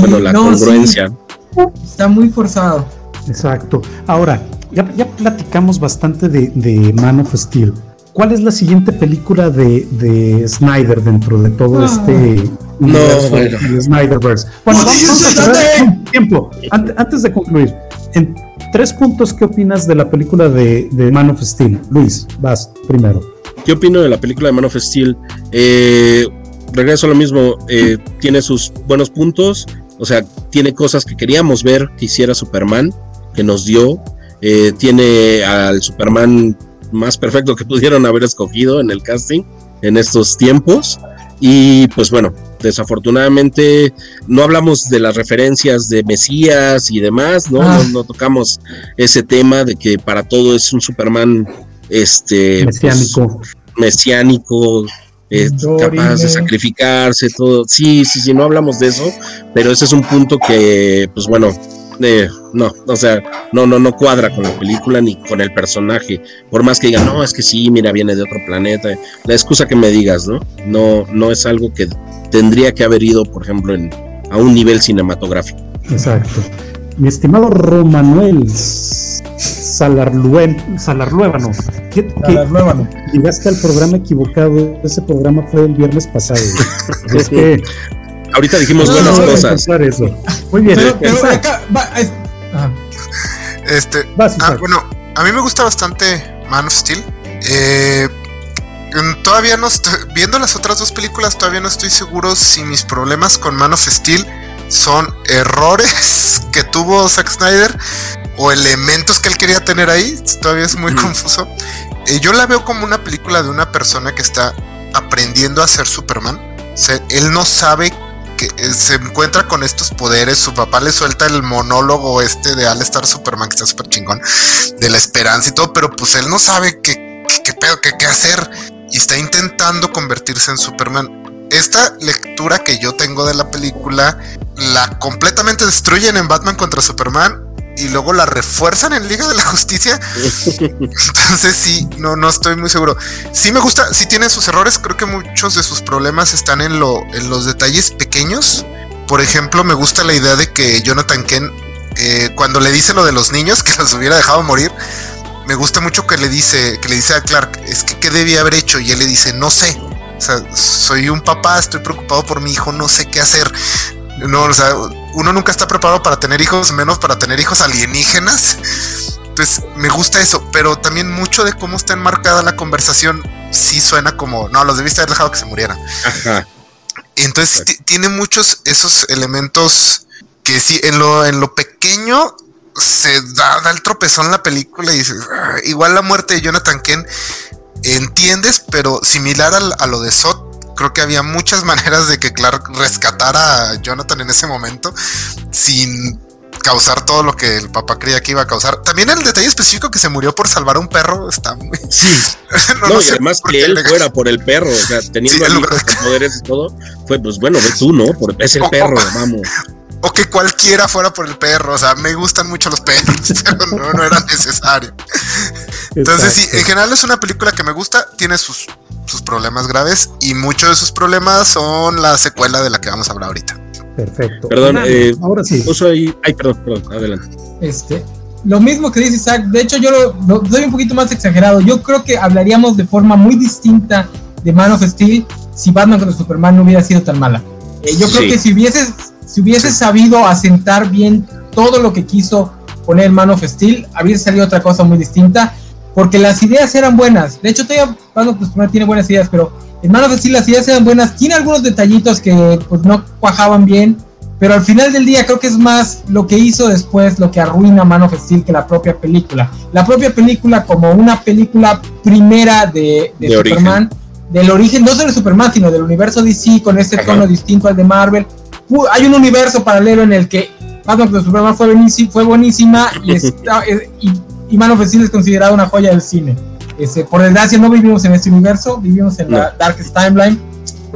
bueno, la congruencia. Está muy forzado. Exacto. Ahora, ya, ya platicamos bastante de, de Man of Steel. ¿Cuál es la siguiente película de, de Snyder dentro de todo ah. este no, bueno. Snyderverse? Bueno, vamos, a un tiempo. Antes, antes de concluir, en tres puntos, ¿qué opinas de la película de, de, Man of Steel? Luis, vas primero. ¿Qué opino de la película de Man of Steel? Eh, regreso a lo mismo, eh, tiene sus buenos puntos, o sea, tiene cosas que queríamos ver que hiciera Superman, que nos dio, eh, tiene al Superman más perfecto que pudieron haber escogido en el casting en estos tiempos. Y pues bueno, desafortunadamente no hablamos de las referencias de Mesías y demás, ¿no? Ah. No, tocamos ese tema de que para todo es un Superman este pues, mesiánico, mesiánico capaz de sacrificarse, todo. Sí, sí, sí, no hablamos de eso, pero ese es un punto que, pues bueno, no, o sea, no, no, no cuadra con la película ni con el personaje. Por más que digan, no, es que sí, mira, viene de otro planeta. La excusa que me digas, ¿no? No, no es algo que tendría que haber ido, por ejemplo, en, a un nivel cinematográfico. Exacto. Mi estimado Romanuel Salarlueva, Salarluévano, que, llegaste al programa equivocado. Ese programa fue el viernes pasado. es que Ahorita dijimos buenas cosas. Muy bien. Este, ah, bueno, a mí me gusta bastante Man of Steel. Eh, todavía no estoy, viendo las otras dos películas, todavía no estoy seguro si mis problemas con Man of Steel son errores que tuvo Zack Snyder o elementos que él quería tener ahí. Todavía es muy confuso. Eh, yo la veo como una película de una persona que está aprendiendo a ser Superman. él no sabe eh, se encuentra con estos poderes, su papá le suelta el monólogo este de Al Star Superman, que está súper chingón, de la esperanza y todo, pero pues él no sabe qué, qué pedo, qué, qué hacer, y está intentando convertirse en Superman. Esta lectura que yo tengo de la película la completamente destruyen en Batman contra Superman y luego la refuerzan en Liga de la Justicia. Entonces sí, no, no estoy muy seguro. Sí me gusta, sí tiene sus errores, creo que muchos de sus problemas están en, lo, en los detalles pequeños. Por ejemplo, me gusta la idea de que Jonathan Kent, eh, cuando le dice lo de los niños, que los hubiera dejado morir, me gusta mucho que le dice, que le dice a Clark, es que qué debía haber hecho, y él le dice, no sé. O sea, soy un papá, estoy preocupado por mi hijo, no sé qué hacer. No, o sea, uno nunca está preparado para tener hijos, menos para tener hijos alienígenas. Entonces, me gusta eso, pero también mucho de cómo está enmarcada la conversación sí suena como, no, los debiste haber dejado que se murieran. Entonces, tiene muchos esos elementos que sí, en lo, en lo pequeño se da, el tropezón la película y dices, ah, igual la muerte de Jonathan Kent, entiendes, pero similar a, a lo de Sot, creo que había muchas maneras de que Clark rescatara a Jonathan en ese momento sin causar todo lo que el papá creía que iba a causar. También el detalle específico que se murió por salvar a un perro está muy. Sí. no, y además que él fuera por el perro, o sea, teniendo los poderes y todo, fue pues bueno, ve tú, ¿no? Por ese el perro, vamos. O que cualquiera fuera por el perro, o sea, me gustan mucho los perros, pero no, no era necesario. Entonces, sí, en general es una película que me gusta, tiene sus sus problemas graves y muchos de sus problemas son la secuela de la que vamos a hablar ahorita. Perfecto. Perdón, eh, ahora sí. Ahí, ay, perdón, perdón, adelante. Este, lo mismo que dice Isaac, de hecho yo lo, doy un poquito más exagerado. Yo creo que hablaríamos de forma muy distinta de Man of Steel si Batman contra Superman no hubiera sido tan mala. Eh, yo creo que si hubiese, si hubiese sabido asentar bien todo lo que quiso poner Man of Steel, habría salido otra cosa muy distinta, porque las ideas eran buenas. De hecho, todavía Man of Steel tiene buenas ideas, pero en Man of Steel las ideas eran buenas. Tiene algunos detallitos que pues, no cuajaban bien, pero al final del día creo que es más lo que hizo después lo que arruina Man of Steel que la propia película. La propia película como una película primera de, Superman, del origen, no solo de Superman, sino del universo DC con este tono distinto al de Marvel. Hay un universo paralelo en el que Batman de Superman fue, fue buenísima y, está, y, y, Man of Steel es considerada una joya del cine. Este, por desgracia no vivimos en este universo, vivimos en la Darkest Timeline.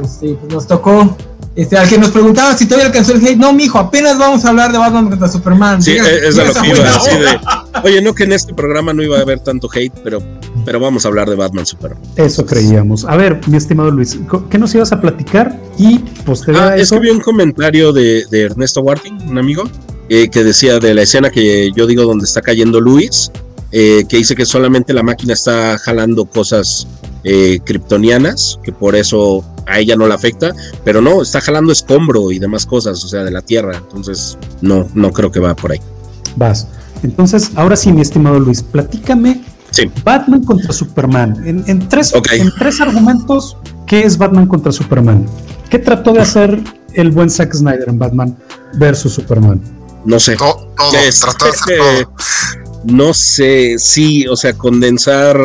Este, pues nos tocó este, al que nos preguntaba si todavía alcanzó el hate, no, mijo, apenas vamos a hablar de Batman contra Superman. Sí, es lo que iba a Oye, no que en este programa no iba a haber tanto hate, pero, pero vamos a hablar de Batman Superman. Eso creíamos. A ver, mi estimado Luis, ¿qué nos ibas a platicar? Y posterior ah, Es que vi un comentario de, Ernesto Warting, un amigo, eh, que decía de la escena que yo digo donde está cayendo Luis, eh, que dice que solamente la máquina está jalando cosas eh, kryptonianas, que por eso a ella no la afecta, pero no, está jalando escombro y demás cosas, o sea, de la Tierra, entonces no, no creo que va por ahí. Vas. Entonces, ahora sí, mi estimado Luis, platícame Batman contra Superman. En, tres, en tres argumentos, ¿qué es Batman contra Superman? ¿Qué trató de hacer el buen Zack Snyder en Batman versus Superman? No sé. Todo, trató de hacer todo. No sé, sí, o sea, condensar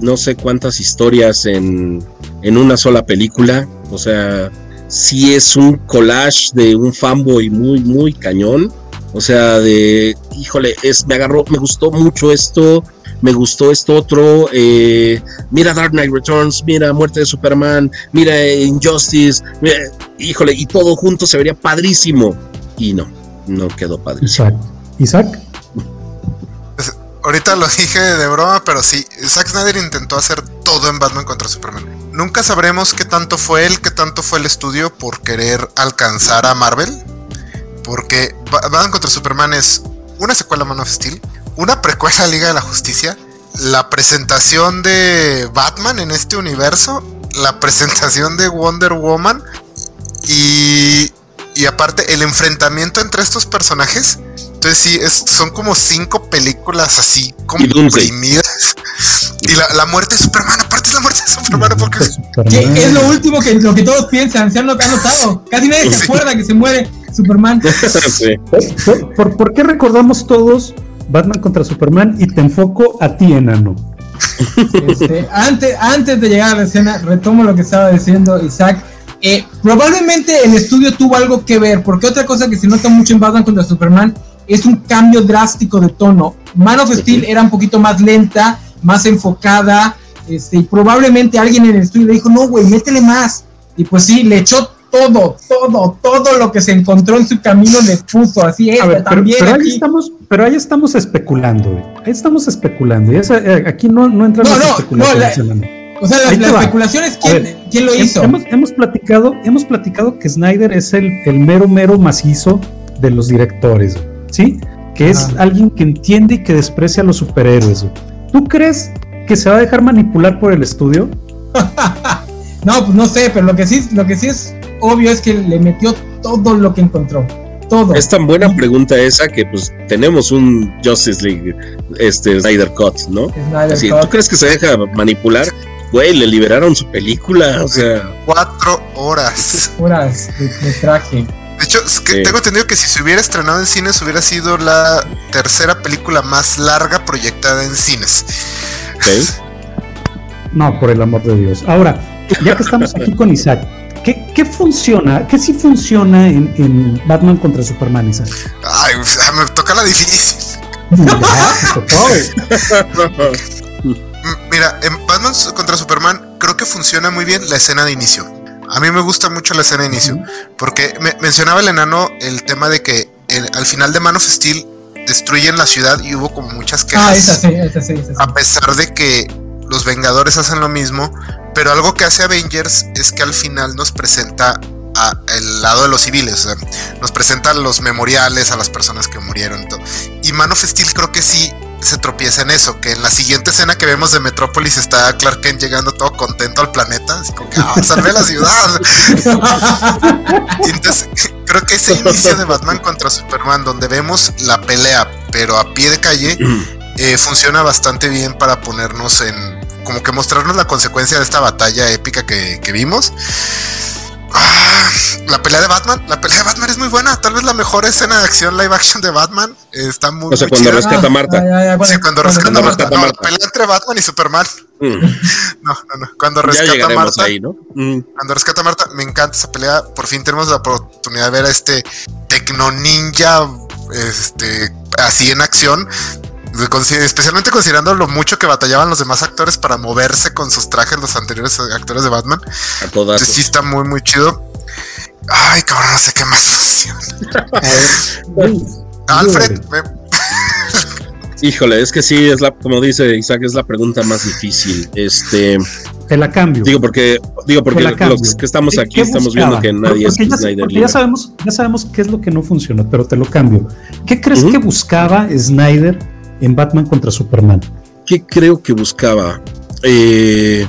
no sé cuántas historias en, en una sola película. O sea, sí es un collage de un fanboy muy, muy cañón. O sea, de, híjole, es, me agarró, me gustó mucho esto, me gustó esto otro. Eh, mira Dark Knight Returns, mira Muerte de Superman, mira Injustice, híjole, y todo junto se vería padrísimo. Y no, no quedó padrísimo. Isaac. Isaac ahorita lo dije de broma, pero sí, Zack Snyder intentó hacer todo en Batman contra Superman. Nunca sabremos qué tanto fue él, qué tanto fue el estudio por querer alcanzar a Marvel. Porque Batman contra Superman es una secuela Man of Steel, una precuela a Liga de la Justicia, la presentación de Batman en este universo, la presentación de Wonder Woman y, y aparte el enfrentamiento entre estos personajes entonces sí, es, son como cinco películas así comprimidas. Y la, la, muerte de Superman, aparte de la muerte de Superman, porque es lo último que lo que todos piensan, se han notado. Casi nadie se acuerda que se muere Superman. ¿Por, por, qué recordamos todos Batman contra Superman y te enfoco a ti, enano? Este, antes, antes de llegar a la escena, retomo lo que estaba diciendo Isaac. Eh, probablemente el estudio tuvo algo que ver, porque otra cosa que se nota mucho en Batman contra Superman es un cambio drástico de tono. Man of Steel era un poquito más lenta, más enfocada, este, y probablemente alguien en el estudio le dijo, no, güey, métele más. Y pues sí, le echó todo, todo, todo lo que se encontró en su camino le puso así es, también. Pero, ahí estamos, pero ahí estamos especulando, güey. Ahí estamos especulando. Y eh, aquí no, no entran las especulaciones. o sea, la, especulación es quién, quién lo hizo. Hemos, hemos, platicado, hemos platicado que Snyder es el, el mero, mero macizo de los directores. ¿Sí? Que es alguien que entiende y que desprecia a los superhéroes. ¿Tú crees que se va a dejar manipular por el estudio? no, pues no sé, pero lo que sí, lo que sí es obvio es que le metió todo lo que encontró. Todo. Es tan buena pregunta esa que pues tenemos un Justice League, este Snyder Cut, ¿no? ¿Tú crees que se deja manipular? Güey, le liberaron su película, o sea. Cuatro horas. Horas de traje. De hecho, tengo entendido que si se hubiera estrenado en cines hubiera sido la tercera película más larga proyectada en cines. No, por el amor de Dios. Ahora, ya que estamos aquí con Isaac, ¿qué, funciona? ¿Qué sí funciona en, Batman contra Superman, Isaac? Ay, me toca la difícil. Mira, en Batman contra Superman creo que funciona muy bien la escena de inicio. A mí me gusta mucho la escena de inicio, porque mencionaba el enano el tema de que al final de Man of Steel destruyen la ciudad y hubo como muchas ah, quejas. A pesar de que los Vengadores hacen lo mismo, pero algo que hace Avengers es que al final nos presenta a el lado de los civiles, nos presenta los memoriales a las personas que murieron. Y Man of Steel creo que sí se tropieza en eso, que en la siguiente escena que vemos de Metrópolis está Clark Kent llegando todo contento al planeta, así como que ah, salvé la ciudad. entonces, creo creo que ese inicio de Batman contra Superman, donde vemos la pelea, pero a pie de calle, eh, funciona bastante bien para ponernos en, como que mostrarnos la consecuencia de esta batalla épica que, que vimos. Ah, la pelea de Batman, la pelea de Batman es muy buena, tal vez la mejor escena de acción live action de Batman. Está muy, O sea, muy cuando chida. rescata a Marta. Ah, ya, ya, bueno, Sí, cuando rescata a Marta. No, Marta. la pelea entre Batman y Superman. Mm, No, no, no. Cuando rescata a llegaremos Marta. ahí, ¿no? Mm, Cuando rescata a Marta, me encanta esa pelea. Por fin tenemos la oportunidad de ver a este Tecno Ninja este, así en acción. Especialmente considerando lo mucho que batallaban los demás actores para moverse con sus trajes, los anteriores actores de Batman. a todas. Entonces sí está muy, muy chido. Ay, cabrón, no sé qué más funciona. Alfred, me- Híjole, es que sí, es la, como dice Isaac, es la pregunta más difícil. Este, Te la cambio. digo porque, digo porque los que estamos ¿Qué- aquí estamos buscaba? viendo que nadie es ya, Snyder porque ya sabemos, ya sabemos qué es lo que no funciona, pero te lo cambio. ¿Qué crees que buscaba Snyder en Batman contra Superman? ¿Qué creo que buscaba? Eh,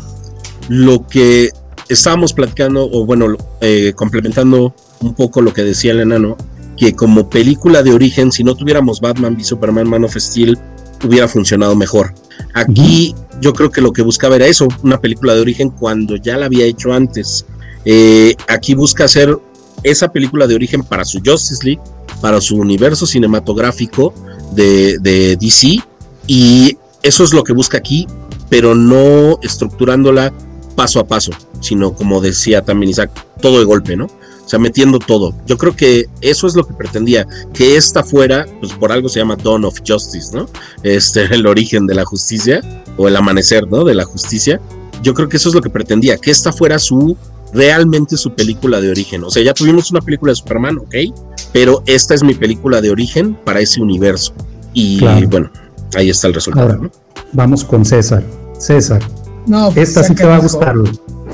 lo que estábamos platicando, o bueno, eh, complementando un poco lo que decía el enano, que como película de origen, si no tuviéramos Batman v Superman, Man of Steel, hubiera funcionado mejor. Aquí yo creo que lo que buscaba era eso, una película de origen cuando ya la había hecho antes. Eh, aquí busca hacer esa película de origen para su Justice League, para su universo cinematográfico de, DC, y eso es lo que busca aquí, pero no estructurándola paso a paso, sino como decía también Isaac, todo de golpe, ¿no? O sea, metiendo todo. Yo creo que eso es lo que pretendía, que esta fuera, pues por algo se llama Dawn of Justice, ¿no? Este, el origen de la justicia, o el amanecer, ¿no? De la justicia. Yo creo que eso es lo que pretendía, que esta fuera su, realmente su película de origen. O sea, ya tuvimos una película de Superman, ok, pero esta es mi película de origen para ese universo. Y Claro. bueno, ahí está el resultado, Ahora, ¿no? vamos con César. César, No, pues, esta sí te va a gustar.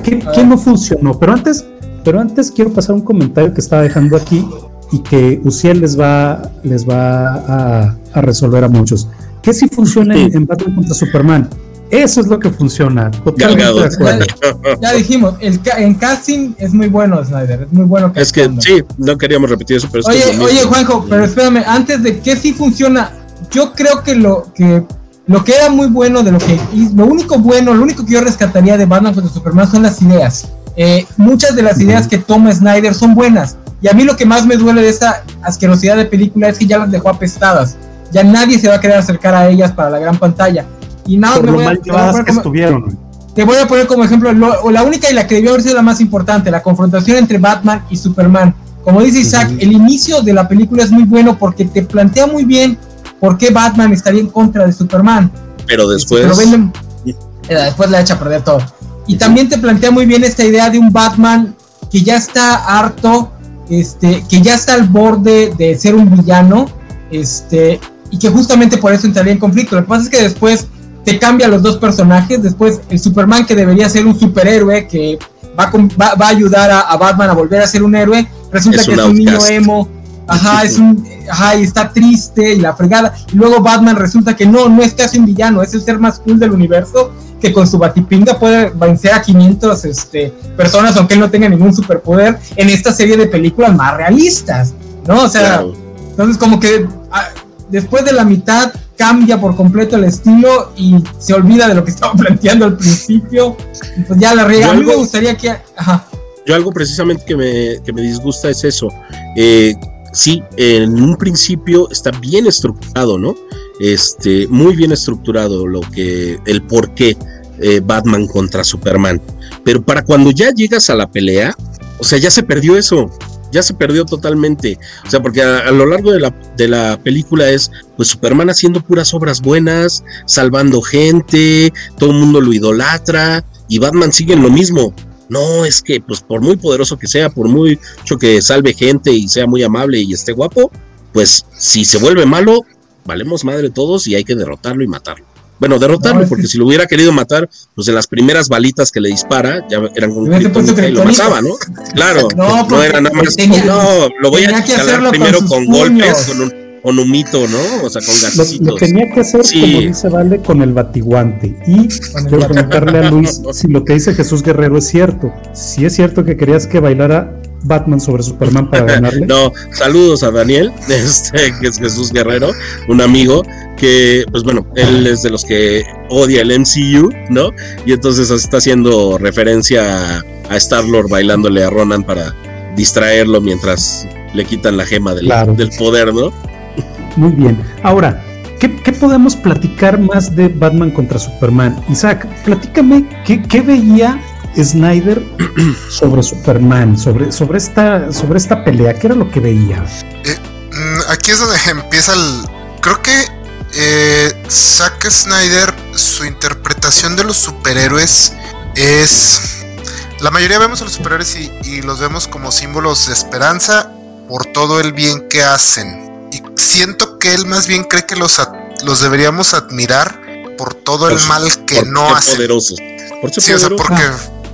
¿Qué, A qué ver. no funcionó? Pero antes, pero antes quiero pasar un comentario que estaba dejando aquí y que Uciel les va, les va a, a resolver a muchos. ¿Qué sí funciona en, Sí. en Batman contra Superman? Eso es lo que funciona. Totalmente Galgado. de acuerdo. Ya dijimos, el ca- en casting es muy bueno Snyder, es muy bueno Es que castando. sí, no queríamos repetir eso, pero es que es Oye, lo oye. Juanjo, pero espérame, antes de que sí funciona, yo creo que lo que lo que era muy bueno de lo que y lo único bueno, lo único que yo rescataría de Batman contra Superman son las ideas. Eh, muchas de las ideas que toma Snyder son buenas. Y a mí lo que más me duele de esta asquerosidad de película es que ya las dejó apestadas. Ya nadie se va a querer acercar a ellas para la gran pantalla. Y nada, Por me lo voy a- mal te voy a poner que como- estuvieron. te voy a poner como ejemplo lo- o la única y la que debió haber sido la más importante, la confrontación entre Batman y Superman. Como dice Isaac, el inicio de la película es muy bueno porque te plantea muy bien por qué Batman estaría en contra de Superman. Pero después, Pero venden- después la echa a perder todo. Y también te plantea muy bien esta idea de un Batman que ya está harto, este, que ya está al borde de ser un villano, este, y que justamente por eso entraría en conflicto. Lo que pasa es que después te cambia los dos personajes. Después el Superman que debería ser un superhéroe que va, con- va, va a ayudar a, a Batman a volver a ser un héroe, resulta Es que es un niño emo. Ajá, es un, ajá, y está triste y la fregada. Y luego Batman resulta que no, no es casi un villano, es el ser más cool del universo que con su batipinga puede vencer a 500 este, personas aunque él no tenga ningún superpoder en esta serie de películas más realistas, ¿no? O sea, claro, entonces como que ah, después de la mitad cambia por completo el estilo y se olvida de lo que estaba planteando al principio. Pues ya la riega. A mí me gustaría que... Ajá. yo algo precisamente que me, que me disgusta es eso. Eh, sí, en un principio está bien estructurado, ¿no? Este, muy bien estructurado lo que, el por qué eh, Batman contra Superman. Pero para cuando ya llegas a la pelea, o sea, ya se perdió eso. Ya se perdió totalmente. O sea, porque a, lo largo de la, de la película es, pues Superman haciendo puras obras buenas, salvando gente, todo el mundo lo idolatra, y Batman sigue en lo mismo. No, es que, pues por muy poderoso que sea, por mucho que salve gente y sea muy amable y esté guapo, pues si se vuelve malo, valemos madre todos y hay que derrotarlo y matarlo. Bueno, derrotarlo, No, es porque que- si lo hubiera querido matar, pues en las primeras balitas que le dispara, ya eran con kriptonita y lo mataba, ¿no? Claro, No, era nada más, tenía- no, lo voy a tenía que calar hacerlo con primero con, golpes, con un, con un mito, ¿no? O sea, con gasitos. lo tenía que hacer, Sí. como dice Vale, con el batiguante. Y quiero preguntarle a Luis si lo que dice Jesús Guerrero es cierto. Si es cierto que querías que bailara Batman sobre Superman para ganarle? no, saludos a Daniel, este, que es Jesús Guerrero, un amigo que, pues bueno, él es de los que odia el MCU, ¿no? Y entonces está haciendo referencia a, Star-Lord bailándole a Ronan para distraerlo mientras le quitan la gema del, del poder, ¿no? Muy bien. Ahora, ¿qué, podemos platicar más de Batman contra Superman? Isaac, platícame qué, veía Snyder sobre Superman, sobre, sobre, esta, sobre esta pelea, ¿qué era lo que veía? Eh, mm, aquí es donde empieza el... Creo que eh, Zack Snyder, su interpretación de los superhéroes es... La mayoría vemos a los superhéroes y, y los vemos como símbolos de esperanza por todo el bien que hacen siento que él más bien cree que los, los deberíamos admirar por todo el mal que no hacen. Poderosos. sí, o sea, porque,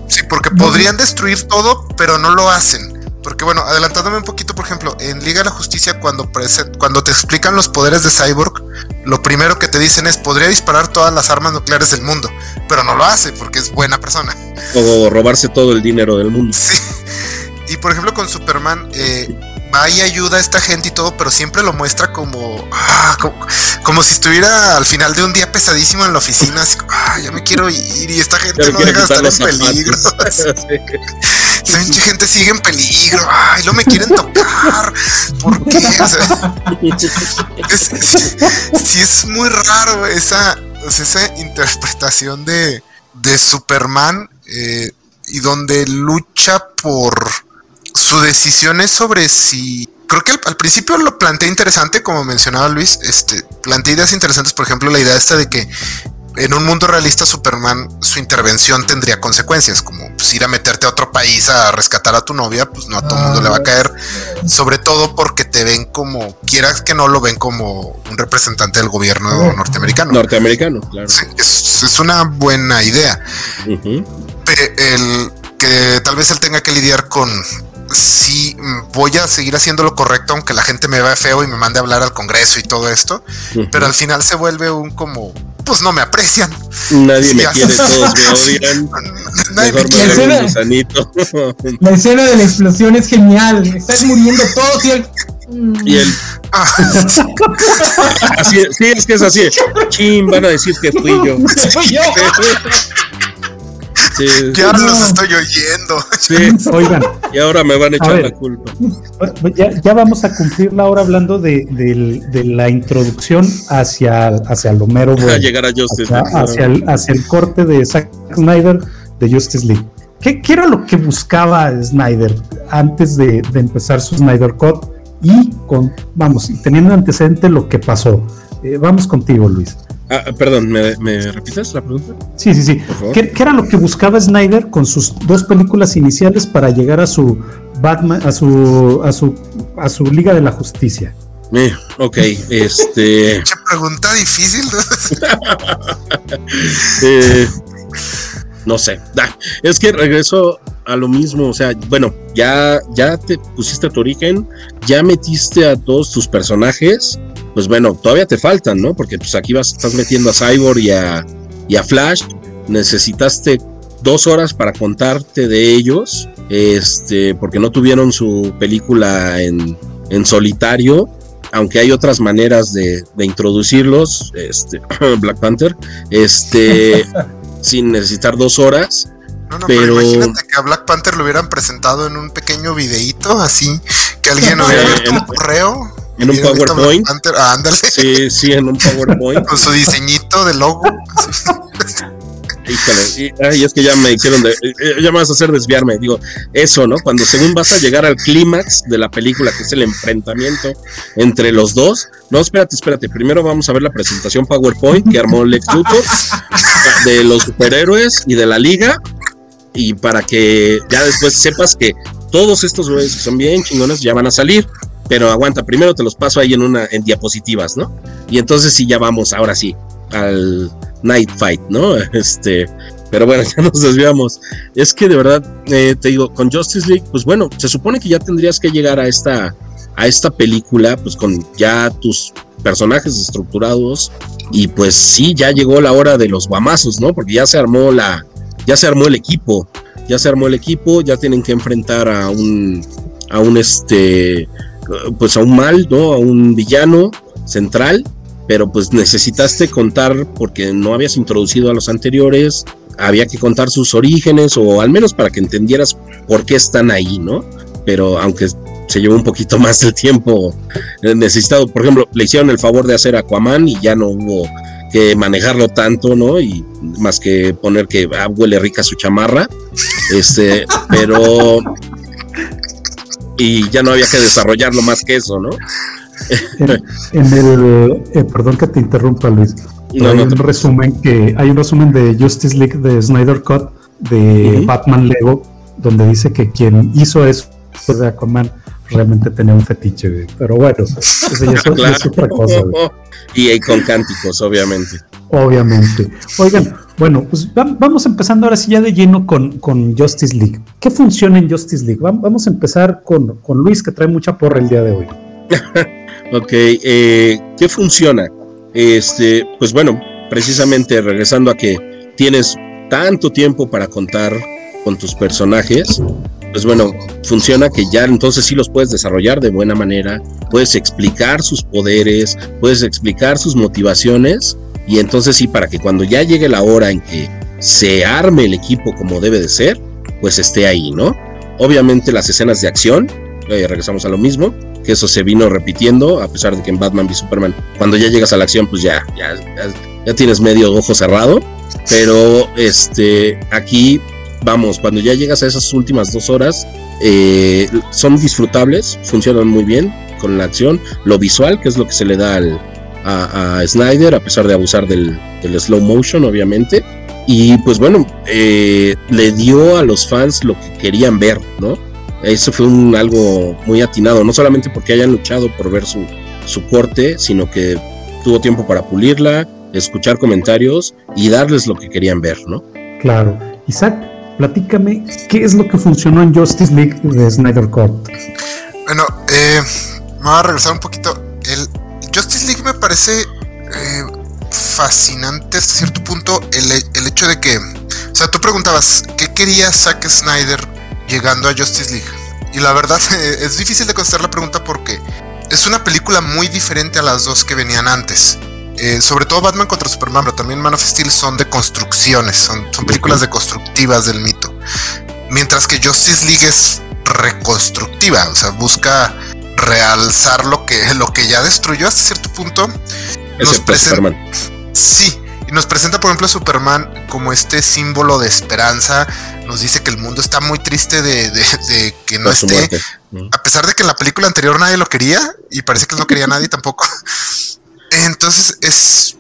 sí, porque podrían destruir todo, pero no lo hacen. Porque bueno, adelantándome un poquito, por ejemplo, en Liga de la Justicia, cuando, cuando te explican los poderes de Cyborg, lo primero que te dicen es, podría disparar todas las armas nucleares del mundo, pero no lo hace porque es buena persona. O robarse todo el dinero del mundo. Sí. Y por ejemplo con Superman, eh, va y ayuda a esta gente y todo, pero siempre lo muestra como, ah, como, si estuviera al final de un día pesadísimo en la oficina, así, ah, ya me quiero ir y esta gente no deja de estar en peligro. Esa gente sigue en peligro, ay, no me quieren tocar, ¿por qué? sí es muy raro esa, esa interpretación de, de Superman eh, y donde lucha por su decisión es sobre si creo que al, principio lo planteé interesante, como mencionaba Luis, este, planteé ideas interesantes, por ejemplo, la idea esta de que en un mundo realista Superman su intervención tendría consecuencias, como pues, ir a meterte a otro país a rescatar a tu novia, pues no a todo el mundo le va a caer, sobre todo porque te ven como, quieras que no lo ven como un representante del gobierno norteamericano. Norteamericano, claro. es, una buena idea. el que tal vez él tenga que lidiar con sí voy a seguir haciendo lo correcto aunque la gente me vea feo y me mande a hablar al Congreso y todo esto, pero al final se vuelve un como, pues no me aprecian. Nadie me quiere, todos me odian. Nadie me quiere. La escena, de la explosión es genial, estás muriendo todos y el... Y el... Ah. así, sí, es que es así. Chin, van a decir que fui yo. Fui yo. Sí. ahora los estoy oyendo. Sí, oigan. Y ahora me van a echar la culpa. Ya, vamos a cumplir la hora hablando de, la introducción hacia, hacia el Homero. Bueno, llegar a Justice hacia, el, hacia el corte de Zack Snyder de Justice League. ¿Qué, era lo que buscaba Snyder antes de, empezar su Snyder Cut? Y con, vamos, teniendo antecedente lo que pasó. Eh, vamos contigo, Luis. Ah, perdón, ¿me, repites la pregunta? Sí, sí, sí. ¿Qué, era lo que buscaba Snyder con sus dos películas iniciales para llegar a su Batman, a su, a su, a su Liga de la Justicia? Eh, ok, este. Qué pregunta difícil. eh, no sé. es que regreso a lo mismo. O sea, bueno, ya, ya te pusiste tu origen, ya metiste a todos tus personajes pues bueno, todavía te faltan, ¿no? Porque pues aquí vas, estás metiendo a Cyborg y a, y a Flash, necesitaste dos horas para contarte de ellos, este, porque no tuvieron su película en, en solitario, aunque hay otras maneras de, de introducirlos, este, Black Panther, este, sin necesitar dos horas. No, no, pero... imagínate que a Black Panther lo hubieran presentado en un pequeño videíto, así, que alguien hubiera visto un correo en un PowerPoint. Ah, ándale. Sí, sí, en un PowerPoint. Con su diseñito de logo. Híjole, y, es que ya me hicieron de, eh, ya me vas a hacer desviarme, digo, eso, ¿no? Cuando según vas a llegar al clímax de la película, que es el enfrentamiento entre los dos, no, espérate, espérate, primero vamos a ver la presentación PowerPoint que armó Lex Luthor de los superhéroes y de la liga, y para que ya después sepas que todos estos güeyes que son bien chingones ya van a salir pero aguanta, primero te los paso ahí en una en diapositivas, ¿no? Y entonces sí ya vamos, ahora sí, al Night Fight, ¿no? Este, pero bueno, ya nos desviamos. Es que de verdad, eh, te digo, con Justice League, pues bueno, se supone que ya tendrías que llegar a esta, a esta película, pues con ya tus personajes estructurados y pues sí, ya llegó la hora de los guamazos, ¿no? Porque ya se armó la, ya se armó el equipo. ya se armó el equipo, ya tienen que enfrentar a un, a un este, pues a un mal, ¿no? A un villano central, pero pues necesitaste contar porque no habías introducido a los anteriores, había que contar sus orígenes o al menos para que entendieras por qué están ahí, ¿no? Pero aunque se llevó un poquito más el tiempo necesitado, por ejemplo, le hicieron el favor de hacer Aquaman y ya no hubo que manejarlo tanto, ¿no? Y más que poner que ah, huele rica su chamarra, este, pero y ya no había que desarrollarlo más que eso, ¿no? En, el, eh, perdón que te interrumpa, Luis. hay un resumen que hay un resumen de Justice League de Snyder Cut de Batman Lego donde dice que quien hizo eso de Aquaman realmente tenía un fetiche, pero bueno, eso ya es, otra cosa. Y con cánticos, obviamente. Obviamente. Oigan, bueno, pues vamos empezando ahora sí ya de lleno con, con Justice League. ¿Qué funciona en Justice League? Vamos a empezar con, con Luis, que trae mucha porra el día de hoy. ok, eh, ¿qué funciona? Este, pues bueno, precisamente regresando a que tienes tanto tiempo para contar con tus personajes, pues bueno, funciona que ya entonces sí los puedes desarrollar de buena manera, puedes explicar sus poderes, puedes explicar sus motivaciones y entonces sí, para que cuando ya llegue la hora en que se arme el equipo como debe de ser, pues esté ahí, ¿no? Obviamente las escenas de acción, eh, regresamos a lo mismo, que eso se vino repitiendo, a pesar de que en Batman v Superman, cuando ya llegas a la acción, pues ya, ya, ya, ya tienes medio ojo cerrado, pero este, aquí vamos, cuando ya llegas a esas últimas dos horas, eh, son disfrutables, funcionan muy bien con la acción, lo visual, que es lo que se le da a, Snyder, a pesar de abusar del, slow motion, obviamente. Y pues bueno, eh, le dio a los fans lo que querían ver, ¿no? Eso fue un, algo muy atinado, no solamente porque hayan luchado por ver su, su corte, sino que tuvo tiempo para pulirla, escuchar comentarios y darles lo que querían ver, ¿no? Claro. Isaac, platícame qué es lo que funcionó en Justice League de Snyder Cut. Bueno, eh, me voy a regresar un poquito. El Justice League me parece eh, fascinante hasta cierto punto el, hecho de que, o sea, tú preguntabas, ¿qué quería Zack Snyder llegando a Justice League? Y la verdad es difícil de contestar la pregunta porque es una película muy diferente a las dos que venían antes. Eh, sobre todo Batman contra Superman, pero también Man of Steel son de construcciones, son, son películas deconstructivas del mito. Mientras que Justice League es reconstructiva, o sea, busca realzar lo que, lo que ya destruyó hasta cierto punto. Nos presenta, sí, y nos presenta, por ejemplo, a Superman como este símbolo de esperanza. Nos dice que el mundo está muy triste de, que no esté. A pesar de que en la película anterior nadie lo quería, y parece que no quería nadie tampoco. Entonces es,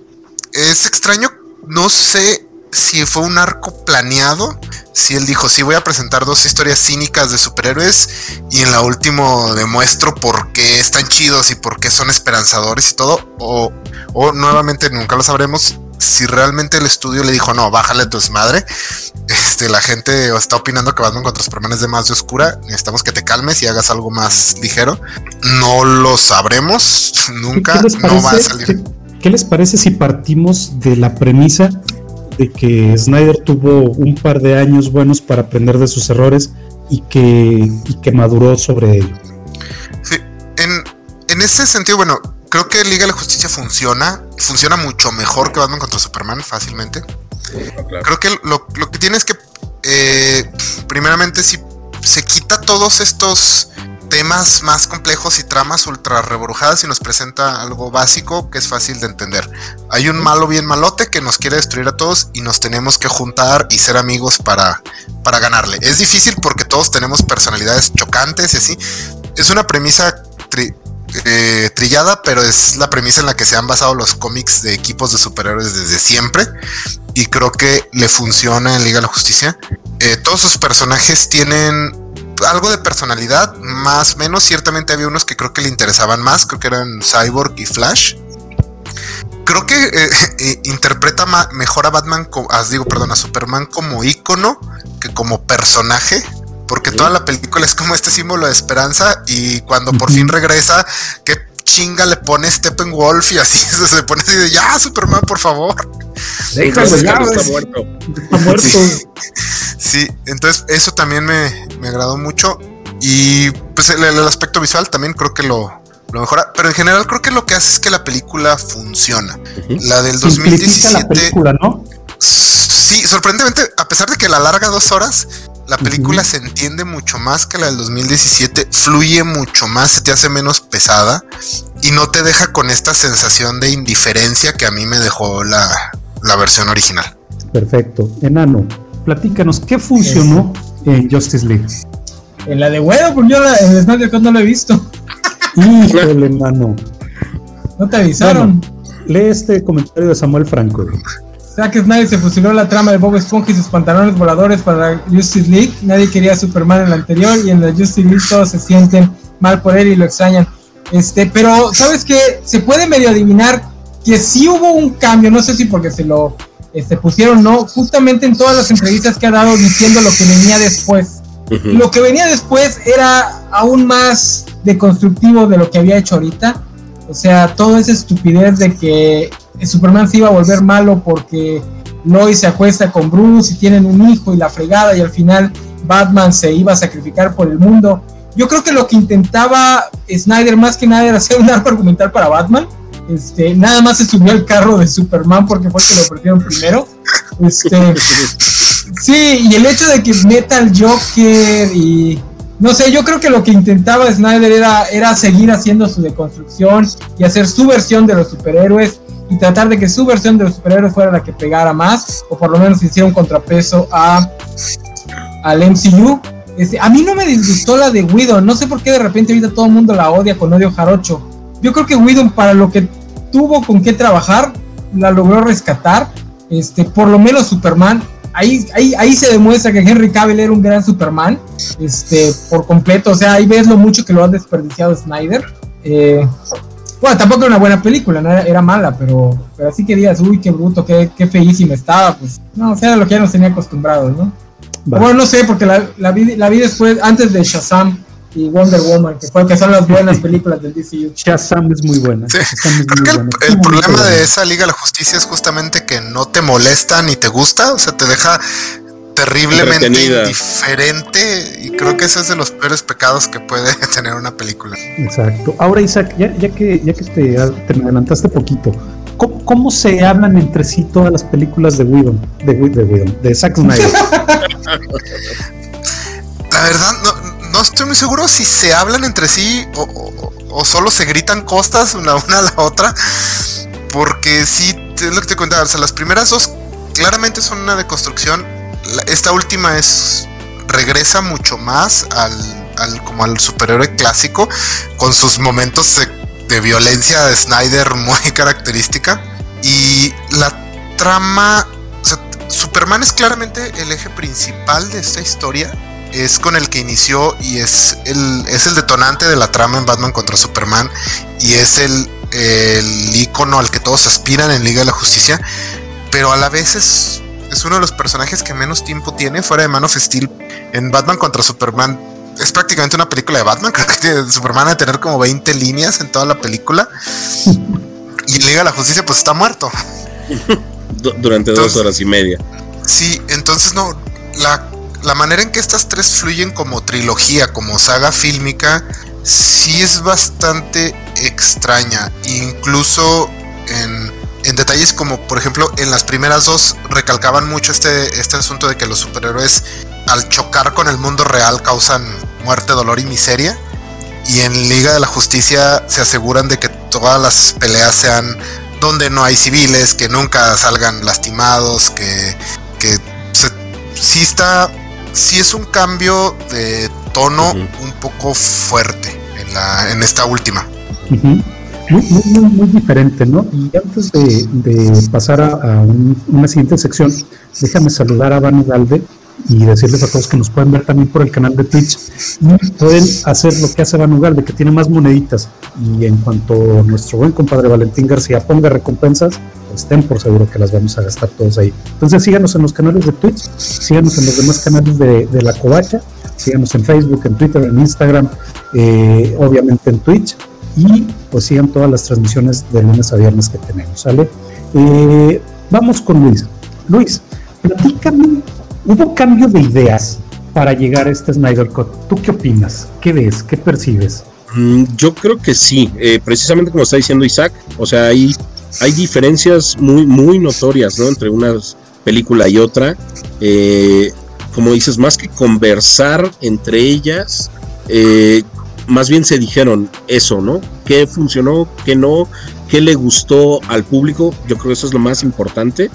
es extraño, no sé si fue un arco planeado, si él dijo, sí voy a presentar dos historias cínicas de superhéroes y en la última demuestro por qué están chidos y por qué son esperanzadores y todo, o, o nuevamente nunca lo sabremos si realmente el estudio le dijo, no, bájale tu desmadre, este, la gente está opinando que Batman contra Superman es de más de oscura, necesitamos que te calmes y hagas algo más ligero, no lo sabremos, nunca, no va a salir. ¿Qué les parece si partimos de la premisa de que Snyder tuvo un par de años buenos para aprender de sus errores y que, que maduró sobre ello. Sí, en, en ese sentido, bueno, creo que Liga de la Justicia funciona, funciona mucho mejor que Batman contra Superman fácilmente. Creo que lo, que tiene es que, eh, primeramente, si se quita todos estos temas más complejos y tramas ultra rebrujadas y nos presenta algo básico que es fácil de entender. Hay un malo bien malote que nos quiere destruir a todos y nos tenemos que juntar y ser amigos para, para ganarle. Es difícil porque todos tenemos personalidades chocantes y así. Es una premisa eh, trillada, pero es la premisa en la que se han basado los cómics de equipos de superhéroes desde siempre. Y creo que le funciona en Liga de la Justicia. Eh, todos sus personajes tienen algo de personalidad, más o menos. Ciertamente había unos que creo que le interesaban más, creo que eran Cyborg y Flash. Creo que eh, interpreta mejor a Batman, ah, digo, perdón, a Superman como ícono que como personaje. Porque toda la película es como este símbolo de esperanza. Y cuando por fin regresa, qué chinga le pone Steppenwolf y así se pone así de ya, Superman, por favor. Déjalo, ya, está muerto. Está muerto. Sí, entonces eso también me, me agradó mucho. Y pues el, el aspecto visual también creo que lo, lo mejora. Pero en general creo que lo que hace es que la película funciona. La del Simplifica 2017. la película, ¿no? Sí, sorprendentemente, a pesar de que la larga dos horas, la película se entiende mucho más que la del 2017, fluye mucho más, se te hace menos pesada y no te deja con esta sensación de indiferencia que a mí me dejó la, la versión original. Perfecto. Enano, platícanos, ¿qué funcionó en Justice League? En la de huevo, porque yo la, en el Snyder Cut no la he visto. Híjole, enano. No te avisaron. Lee este comentario de Samuel Franco. Zack Snyder se fusiló la trama de Bob Esponja y sus pantalones voladores para la Justice League. Nadie quería a Superman en la anterior y en la Justice League todos se sienten mal por él y lo extrañan. Este, pero sabes que se puede medio adivinar que sí hubo un cambio, no sé si porque se lo este, pusieron no, justamente en todas las entrevistas que ha dado diciendo lo que venía después. Lo que venía después era aún más deconstructivo de lo que había hecho ahorita. O sea, toda esa estupidez de que Superman se iba a volver malo porque Lois se acuesta con Bruce y tienen un hijo y la fregada y al final Batman se iba a sacrificar por el mundo. Yo creo que lo que intentaba Snyder más que nada era hacer un arco argumental para Batman. Este, nada más se subió al carro de Superman porque fue el que lo ofrecieron primero. Este, Sí, y el hecho de que meta al Joker y no sé, yo creo que lo que intentaba Snyder era, era seguir haciendo su deconstrucción y hacer su versión de los superhéroes y tratar de que su versión de los superhéroes fuera la que pegara más o por lo menos hiciera un contrapeso a al MCU. Este, a mí no me disgustó la de Widow, no sé por qué de repente ahorita todo el mundo la odia con odio jarocho. Yo creo que Widow para lo que tuvo con qué trabajar la logró rescatar. Este, por lo menos Superman ahí, ahí, ahí se demuestra que Henry Cavill era un gran Superman, este, por completo. O sea, ahí ves lo mucho que lo ha desperdiciado Snyder. Eh, bueno, tampoco era una buena película, no era, era mala, pero, pero así que digas, uy, qué bruto, qué, qué feísima estaba, pues no, o sea, era lo que ya nos tenía acostumbrados, ¿no? Bueno, no sé, porque la, la, vi, la vi después, antes de Shazam y Wonder Woman, que, fue, que son las buenas películas del DCU. Shazam es muy buena. Sí. Shazam es Creo muy que el, buena. el problema buena. de esa Liga de la Justicia es justamente que no te molesta ni te gusta, o sea, te deja terriblemente indiferente y creo que ese es de los peores pecados que puede tener una película. Exacto. Ahora, Isaac, ya, ya que, ya que te, te me adelantaste poquito, ¿cómo, cómo se hablan entre sí todas las películas de Whedon? De, de Whedon, de Zack Snyder. La verdad, no, no estoy muy seguro si se hablan entre sí o, o- o solo se gritan costas una, una a la otra. Porque sí, es lo que te contaba. O sea, las primeras dos claramente son una deconstrucción. Esta última es. regresa mucho más al, al- como al superhéroe clásico. Con sus momentos de, violencia de Snyder muy característica. Y la trama. Superman es claramente el eje principal de esta historia es con el que inició y es el, es el detonante de la trama en Batman contra Superman y es el, el icono al que todos aspiran en Liga de la Justicia, pero a la vez es, es uno de los personajes que menos tiempo tiene fuera de Man of Steel en Batman contra Superman. Es prácticamente una película de Batman, creo que tiene- Superman va a tener como 20 líneas en toda la película. Y en Liga de la Justicia pues está muerto. Du- durante dos horas y media. Sí, entonces no, la, la manera en que estas tres fluyen como trilogía, como saga fílmica, sí es bastante extraña. Incluso en, en detalles como, por ejemplo, en las primeras dos recalcaban mucho este, este asunto de que los superhéroes al chocar con el mundo real causan muerte, dolor y miseria. Y en Liga de la Justicia se aseguran de que todas las peleas sean donde no hay civiles, que nunca salgan lastimados, que, que se- sí está, sí es un cambio de tono un poco fuerte en, la, en esta última. Muy, muy, muy diferente, ¿no? Y antes de, pasar a, un- una siguiente sección, déjame saludar a Vanu Galde y decirles a todos que nos pueden ver también por el canal de Twitch y pueden hacer lo que hace Vanu Galde, que tiene más moneditas. Y en cuanto nuestro buen compadre Valentín García ponga recompensas, pues estén por seguro que las vamos a gastar todos ahí. Entonces síganos en los canales de Twitch, síganos en los demás canales de, de La Covacha, síganos en Facebook, en Twitter, en Instagram, eh, obviamente en Twitch y pues sigan todas las transmisiones de lunes a viernes que tenemos, ¿sale? Eh, vamos con Luis. Luis, platícame, ¿hubo cambio de ideas para llegar a este Snyder Cut? ¿Tú qué opinas? ¿Qué ves? ¿Qué percibes? Mm, yo creo que sí, eh, precisamente como está diciendo Isaac, o sea, hay, hay diferencias muy, muy notorias, ¿no? Entre una película y otra. Eh, como dices, más que conversar entre ellas, más bien se dijeron eso, ¿no? ¿Qué funcionó? ¿Qué no? ¿Qué le gustó al público? Yo creo que eso es lo más importante.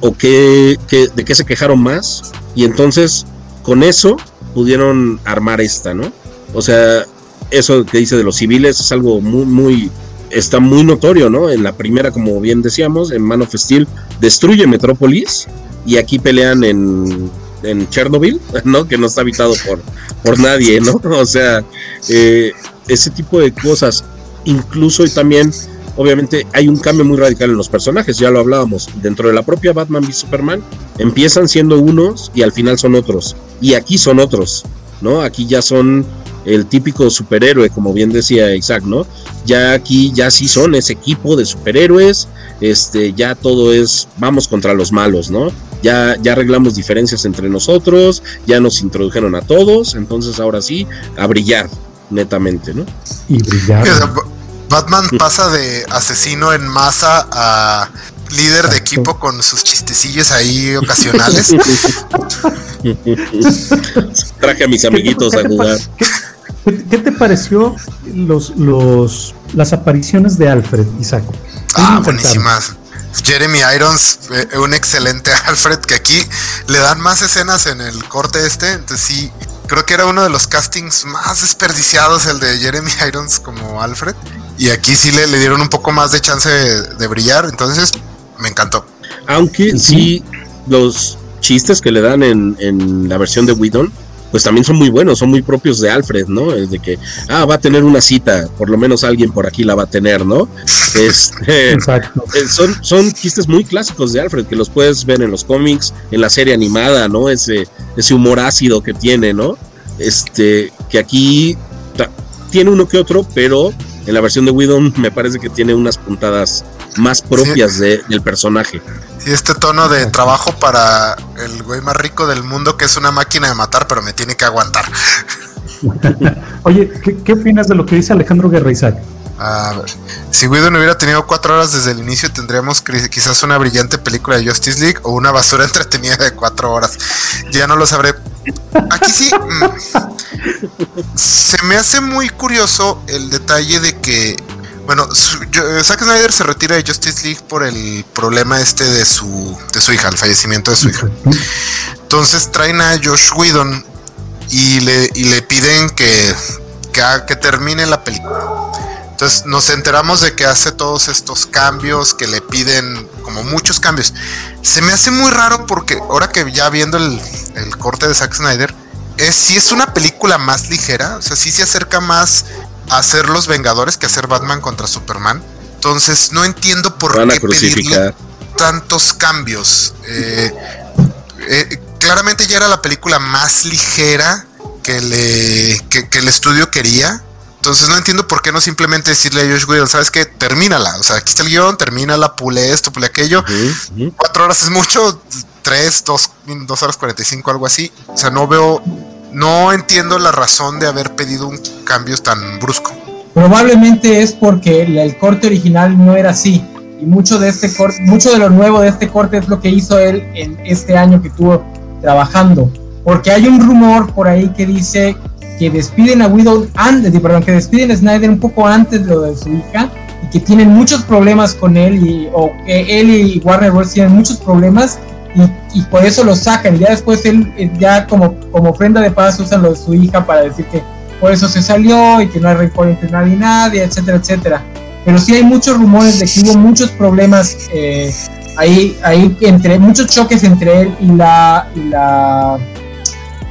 ¿O qué, de qué se quejaron más? Y entonces, con eso, pudieron armar esta, ¿no? O sea, eso que dice de los civiles es algo muy, muy, está muy notorio, ¿no? En la primera, como bien decíamos, en Man of Steel, destruye Metrópolis y aquí pelean en, en Chernobyl, ¿no? Que no está habitado por, por nadie, ¿no? O sea, eh, ese tipo de cosas, incluso y también, obviamente, hay un cambio muy radical en los personajes, ya lo hablábamos, dentro de la propia Batman v Superman, empiezan siendo unos y al final son otros, y aquí son otros, ¿no? Aquí ya son el típico superhéroe, como bien decía Isaac, ¿no? Ya aquí ya sí son ese equipo de superhéroes, este, ya todo es, vamos contra los malos, ¿no? Ya, ya arreglamos diferencias entre nosotros, ya nos introdujeron a todos, entonces ahora sí, a brillar, netamente, ¿no? Y brillar. Batman pasa de asesino en masa a líder de equipo con sus chistecillos ahí ocasionales. Traje a mis amiguitos a jugar. ¿Qué, te pareció los, los, las apariciones de Alfred, Isaac? Ah, buenísimas. Jeremy Irons, eh, un excelente Alfred, que aquí le dan más escenas en el corte este, entonces sí, creo que era uno de los castings más desperdiciados el de Jeremy Irons como Alfred, y aquí sí le, le dieron un poco más de chance de, brillar, entonces me encantó. Aunque sí, los chistes que le dan en, en la versión de Whedon pues también son muy buenos, son muy propios de Alfred, ¿no? Es de que, ah, va a tener una cita, por lo menos alguien por aquí la va a tener, ¿no? Este, Exacto. Eh, son, son chistes muy clásicos de Alfred, que los puedes ver en los cómics, en la serie animada, ¿no? Ese, ese humor ácido que tiene, ¿no? Este, que aquí tiene uno que otro, pero en la versión de Widom me parece que tiene unas puntadas más propias del personaje. Y este tono de trabajo para el güey más rico del mundo que es una máquina de matar, pero me tiene que aguantar. Oye, ¿qué, opinas de lo que dice Alejandro Guerra Isaac? si Whedon hubiera tenido cuatro horas desde el inicio, tendríamos quizás una brillante película de Justice League o una basura entretenida de cuatro horas. Ya no lo sabré. Aquí sí. Mm, se me hace muy curioso el detalle de que bueno, Zack Snyder se retira de Justice League por el problema este de su, de su hija, el fallecimiento de su hija. Entonces traen a Josh Whedon y le, y le piden que, que, termine la película. Entonces nos enteramos de que hace todos estos cambios, que le piden como muchos cambios. Se me hace muy raro porque ahora que ya viendo el, el corte de Zack Snyder, es, si es una película más ligera, o sea, sí se acerca más hacer los Vengadores que hacer Batman contra Superman. Entonces no entiendo por qué pedirle tantos cambios. Eh, eh, claramente ya era la película más ligera que, le, que, el estudio quería. Entonces no entiendo por qué no simplemente decirle a Josh Whedon, ¿sabes qué? Termínala. O sea, aquí está el guion, termínala, pule esto, pule aquello. Cuatro horas es mucho, tres, dos, dos horas cuarenta y cinco, algo así. O sea, no veo no entiendo la razón de haber pedido un cambio tan brusco. Probablemente es porque el corte original no era así. Y mucho de este corte, mucho de lo nuevo de este corte es lo que hizo él en este año que estuvo trabajando. Porque hay un rumor por ahí que dice que despiden a Widow antes, perdón, que despiden a Snyder un poco antes de lo de su hija y que tienen muchos problemas con él y o que él y Warner Bros tienen muchos problemas y, por eso lo sacan. Y ya después él, eh, ya como, como ofrenda de paz, usan lo de su hija para decir que por eso se salió y que no hay rencor entre nadie y nadie, etcétera, etcétera. Pero sí hay muchos rumores de que hubo muchos problemas eh, ahí, ahí entre muchos choques entre él y la y la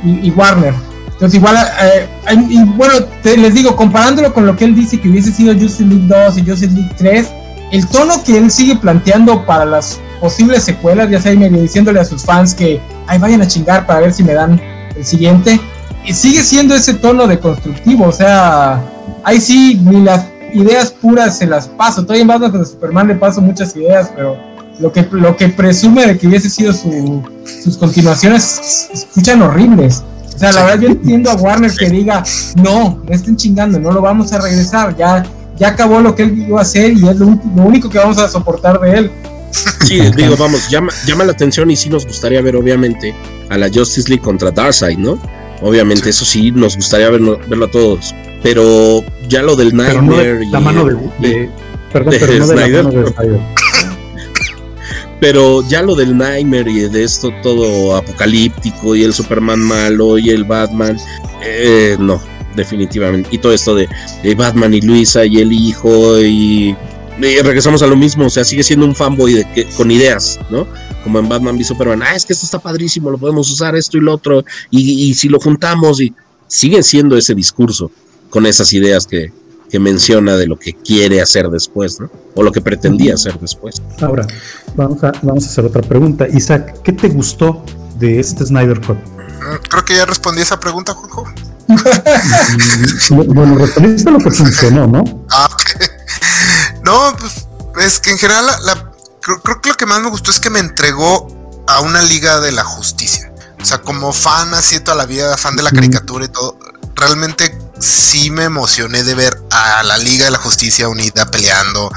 y, Warner. Entonces igual, eh, y bueno, les digo, comparándolo con lo que él dice que hubiese sido Justice League 2 y Justice League 3, el tono que él sigue planteando para las posibles secuelas, ya sea medio diciéndole a sus fans que ay vayan a chingar para ver si me dan el siguiente. Y sigue siendo ese tono de constructivo, o sea, ahí sí, ni las ideas puras se las paso. Todavía en Batman de Superman le paso muchas ideas, pero lo que, lo que presume de que hubiese sido su, sus continuaciones escuchan horribles. O sea, la verdad yo entiendo a Warner que diga, no, no estén chingando, no lo vamos a regresar, ya, ya acabó lo que él iba a hacer y es lo, único que vamos a soportar de él. Sí, digo, vamos, llama, llama la atención y sí nos gustaría ver, obviamente, a la Justice League contra Darkseid, ¿no? Obviamente, eso sí, nos gustaría verlo, verlo a todos. Pero ya lo del Nightmare. y, la mano de, perdón, pero no de la mano de Snyder. Pero ya lo del Nightmare y de esto todo apocalíptico y el Superman malo y el Batman, eh, no, definitivamente. Y todo esto de, Batman y Luisa y el hijo y, regresamos a lo mismo, o sea, sigue siendo un fanboy de que, con ideas, ¿no? Como en Batman y Superman, ah, es que esto está padrísimo, lo podemos usar esto y lo otro, y, y si lo juntamos, y sigue siendo ese discurso con esas ideas que, que menciona de lo que quiere hacer después, ¿no? O lo que pretendía hacer después. Ahora, vamos a, vamos a hacer otra pregunta. Isaac, ¿qué te gustó de este Snyder Cut? Mm, creo que ya respondí esa pregunta, Juanjo. Bueno, respondiste lo que funcionó, ¿no? Ah, No, pues es que en general creo, creo, que lo que más me gustó es que me entregó a una liga de la justicia. O sea, como fan así toda la vida, fan de la caricatura y todo, realmente sí me emocioné de ver a la Liga de la Justicia Unida peleando,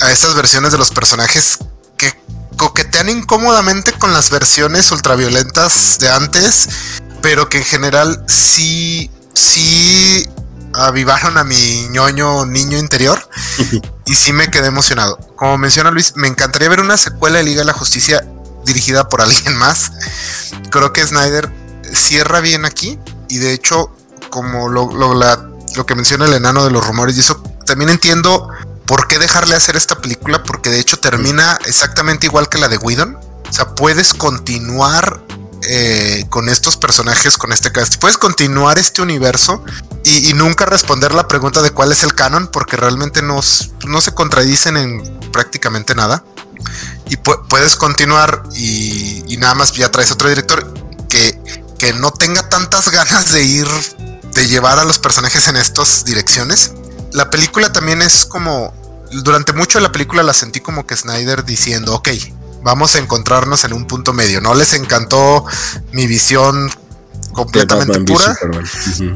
a esas versiones de los personajes que coquetean incómodamente con las versiones ultraviolentas de antes, pero que en general sí, sí avivaron a mi ñoño niño interior y sí me quedé emocionado. Como menciona Luis, me encantaría ver una secuela de Liga de la Justicia dirigida por alguien más. Creo que Snyder cierra bien aquí y de hecho como lo, lo, que menciona el enano de los rumores y eso, también entiendo por qué dejarle hacer esta película, porque de hecho termina exactamente igual que la de Whedon. O sea, puedes continuar eh, con estos personajes, con este cast. Puedes continuar este universo y, nunca responder la pregunta de cuál es el canon, porque realmente no, se contradicen en prácticamente nada. Y puedes continuar y, nada más ya traes otro director que, que no tenga tantas ganas de ir de llevar a los personajes en estas direcciones. La película también es como, durante mucho la película la sentí como que Snyder diciendo, ok, vamos a encontrarnos en un punto medio. No les encantó mi visión completamente pura.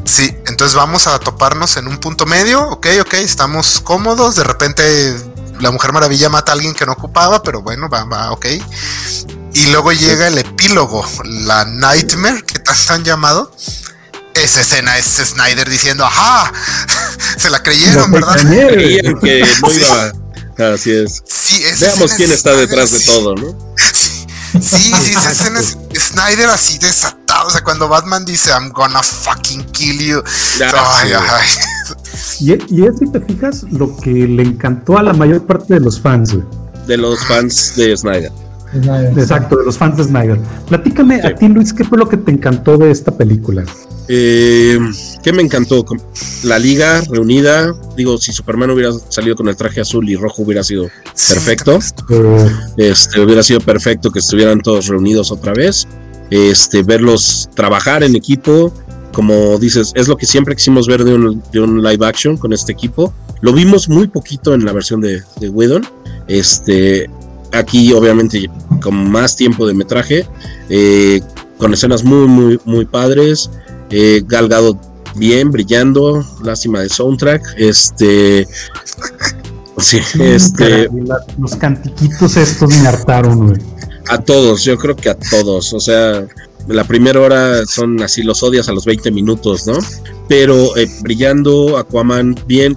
Sí, entonces vamos a toparnos en un punto medio, ok, ok, estamos cómodos, de repente la Mujer Maravilla mata a alguien que no ocupaba, pero bueno, va, va, ok. Y luego llega el epílogo, la Nightmare, que tanto han llamado, esa escena es Snyder diciendo, ajá, se la creyeron, ¿verdad? Creían que no iba. Así es. Sí, Veamos quién está detrás de todo, ¿no? Sí, sí, esa escena es Snyder así desatado. O sea, cuando Batman dice, I'm gonna fucking kill you. ay, ay. Y, y es, si te fijas, lo que le encantó a la mayor parte de los fans, güey. De los fans de Snyder. Exacto, de los fans de Snyder. Platícame a ti, Luis, ¿qué fue lo que te encantó de esta película? Eh, ¿Qué me encantó? La liga reunida. Digo, si Superman hubiera salido con el traje azul y rojo hubiera sido perfecto. Este, hubiera sido perfecto que estuvieran todos reunidos otra vez. Este, verlos trabajar en equipo. Como dices, es lo que siempre quisimos ver de un, live action con este equipo. Lo vimos muy poquito en la versión de, de Whedon. Este, aquí obviamente con más tiempo de metraje, eh, con escenas muy, muy, muy padres, eh, Galgado bien, brillando, lástima de soundtrack, este... Sí, este... los cantiquitos estos me hartaron, A todos, yo creo que a todos, o sea, la primera hora son así, los odias a los 20 minutos, ¿no? Pero eh, brillando, Aquaman bien,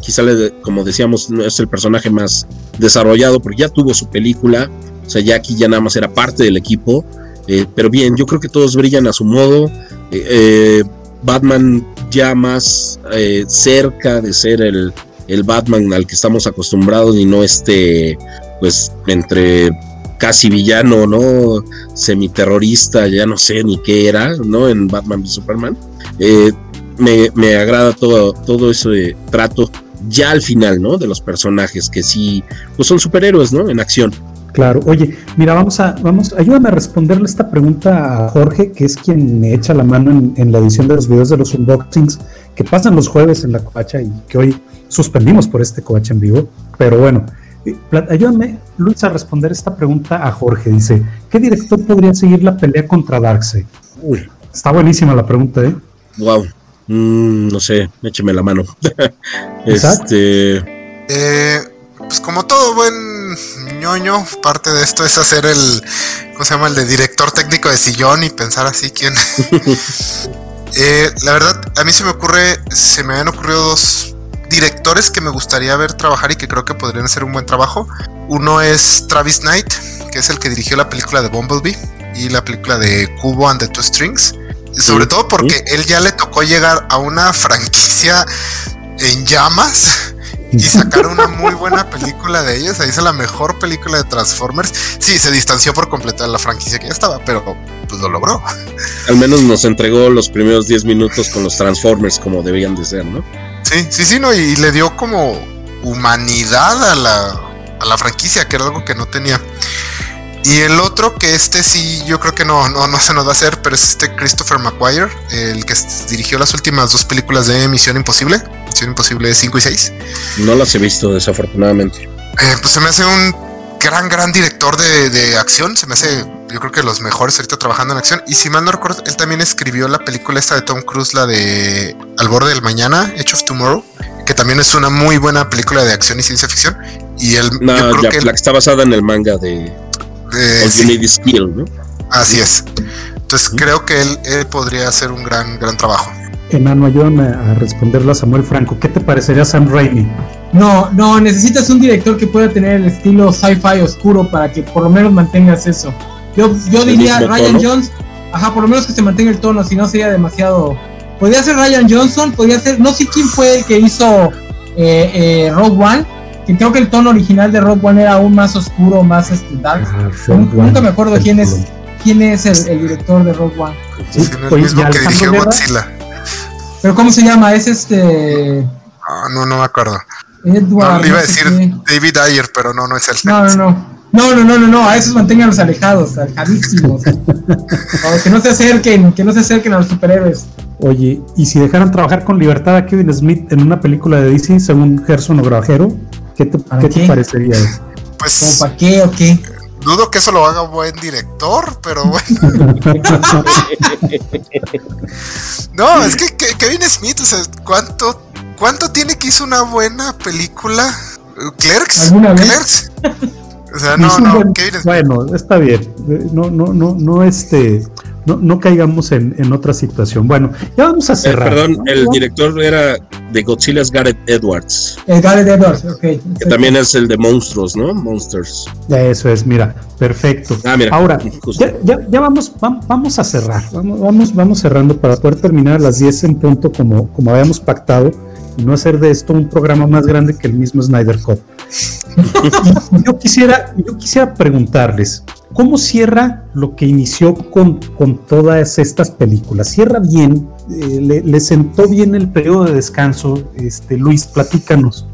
quizá como decíamos, no es el personaje más desarrollado porque ya tuvo su película, o sea, ya aquí ya nada más era parte del equipo, eh, pero bien, yo creo que todos brillan a su modo, eh, eh, Batman ya más cerca de ser el, el, Batman al que estamos acostumbrados y no este, pues, entre casi villano, ¿no? Semiterrorista, ya no sé ni qué era, ¿no? En Batman y Superman. me, me, agrada todo, todo ese trato ya al final, ¿no? De los personajes que sí, pues son superhéroes, ¿no? En acción. Claro, oye, mira, vamos a, vamos, ayúdame a responderle esta pregunta a Jorge, que es quien me echa la mano en, la edición de los videos de los unboxings que pasan los jueves en la covacha y que hoy suspendimos por este covacha en vivo. Pero bueno, Eh, ayúdame, Luis, a responder esta pregunta a Jorge. Dice, ¿qué director podría seguir la pelea contra Darkseid? Uy. Está buenísima la pregunta, ¿eh? Wow. Mm, no sé, écheme la mano. este... Eh, pues como todo buen ñoño, parte de esto es hacer el, ¿cómo se llama? El de director técnico de sillón y pensar así quién. Eh, la verdad, a mí se me ocurre, se me han ocurrido dos directores que me gustaría ver trabajar y que creo que podrían hacer un buen trabajo. Uno es Travis Knight, que es el que dirigió la película de Bumblebee y la película de Cubo and the Two Strings. Sobre todo porque él ya le tocó llegar a una franquicia en llamas y sacar una muy buena película de ellos. Ahí hizo la mejor película de Transformers. Sí, se distanció por completo de la franquicia que ya estaba, pero pues lo logró. Al menos nos entregó los primeros 10 minutos con los Transformers como debían de ser, ¿no? Sí, sí, sí, no, y le dio como humanidad a la, a la franquicia, que era algo que no tenía. Y el otro, que este sí, yo creo que no, no, no se nos va a hacer, pero es este Christopher McGuire, el que dirigió las últimas dos películas de Misión Imposible, Misión Imposible 5 y 6. No las he visto, desafortunadamente. Eh, pues se me hace un gran, gran director de, de, acción, se me hace, yo creo que los mejores ahorita trabajando en acción. Y si mal no recuerdo, él también escribió la película esta de Tom Cruise, la de Al borde del mañana, Edge of Tomorrow, que también es una muy buena película de acción y ciencia ficción. Y él, no, yo creo que la que está basada en el manga de Así es. Entonces creo que él, podría hacer un gran, gran trabajo. Enano, ayúdame a responderlo a Samuel Franco. ¿Qué te parecería Sam Raimi? No, no, necesitas un director que pueda tener el estilo sci-fi oscuro para que por lo menos mantengas eso. Yo, yo diría Ryan Jones, ajá, por lo menos que se mantenga el tono, si no sería demasiado. Podría ser Ryan Johnson, podría ser, no sé quién fue el que hizo eh, eh, Rogue One, que creo que el tono original de Rock One era aún más oscuro, más este, dark. nunca, me acuerdo quién es quién es el, director de Rock One. Sí, el mismo que dirigió Godzilla. Pero ¿cómo se llama? Es este. Ah, no, no me acuerdo. Edward. No, iba a decir David Ayer, pero no, no es él. No, no, no. No, no, no, no, no, a esos manténganlos alejados, alejadísimos. que no se acerquen, que no se acerquen a los superhéroes. Oye, ¿y si dejaran trabajar con libertad a Kevin Smith en una película de DC según Gerson Grajero? ¿Qué te, parecería eso? Pues. ¿Para qué o qué? Dudo que eso lo haga un buen director, pero bueno. no, es que, Kevin Smith, o sea, ¿cuánto, ¿cuánto tiene que hizo una buena película? ¿Clerks? ¿Clerks? O sea, no, no, Kevin Smith. Bueno, está bien. No, no, no, no, este no, no caigamos en, en, otra situación. Bueno, ya vamos a eh, cerrar. perdón, el director era de Godzilla es Gareth Edwards. El Gareth Edwards, ok. Que también es el de Monstruos, ¿no? Monsters. Eso es, mira, perfecto. Ah, mira, Ahora, ya, ya, vamos, vamos a cerrar. Vamos, vamos, vamos cerrando para poder terminar a las 10 en punto como, como habíamos pactado y no hacer de esto un programa más grande que el mismo Snyder Cut. yo quisiera, yo quisiera preguntarles, ¿Cómo cierra lo que inició con, con todas estas películas? ¿Cierra bien? Eh, le, sentó bien el periodo de descanso? Este, Luis, platícanos.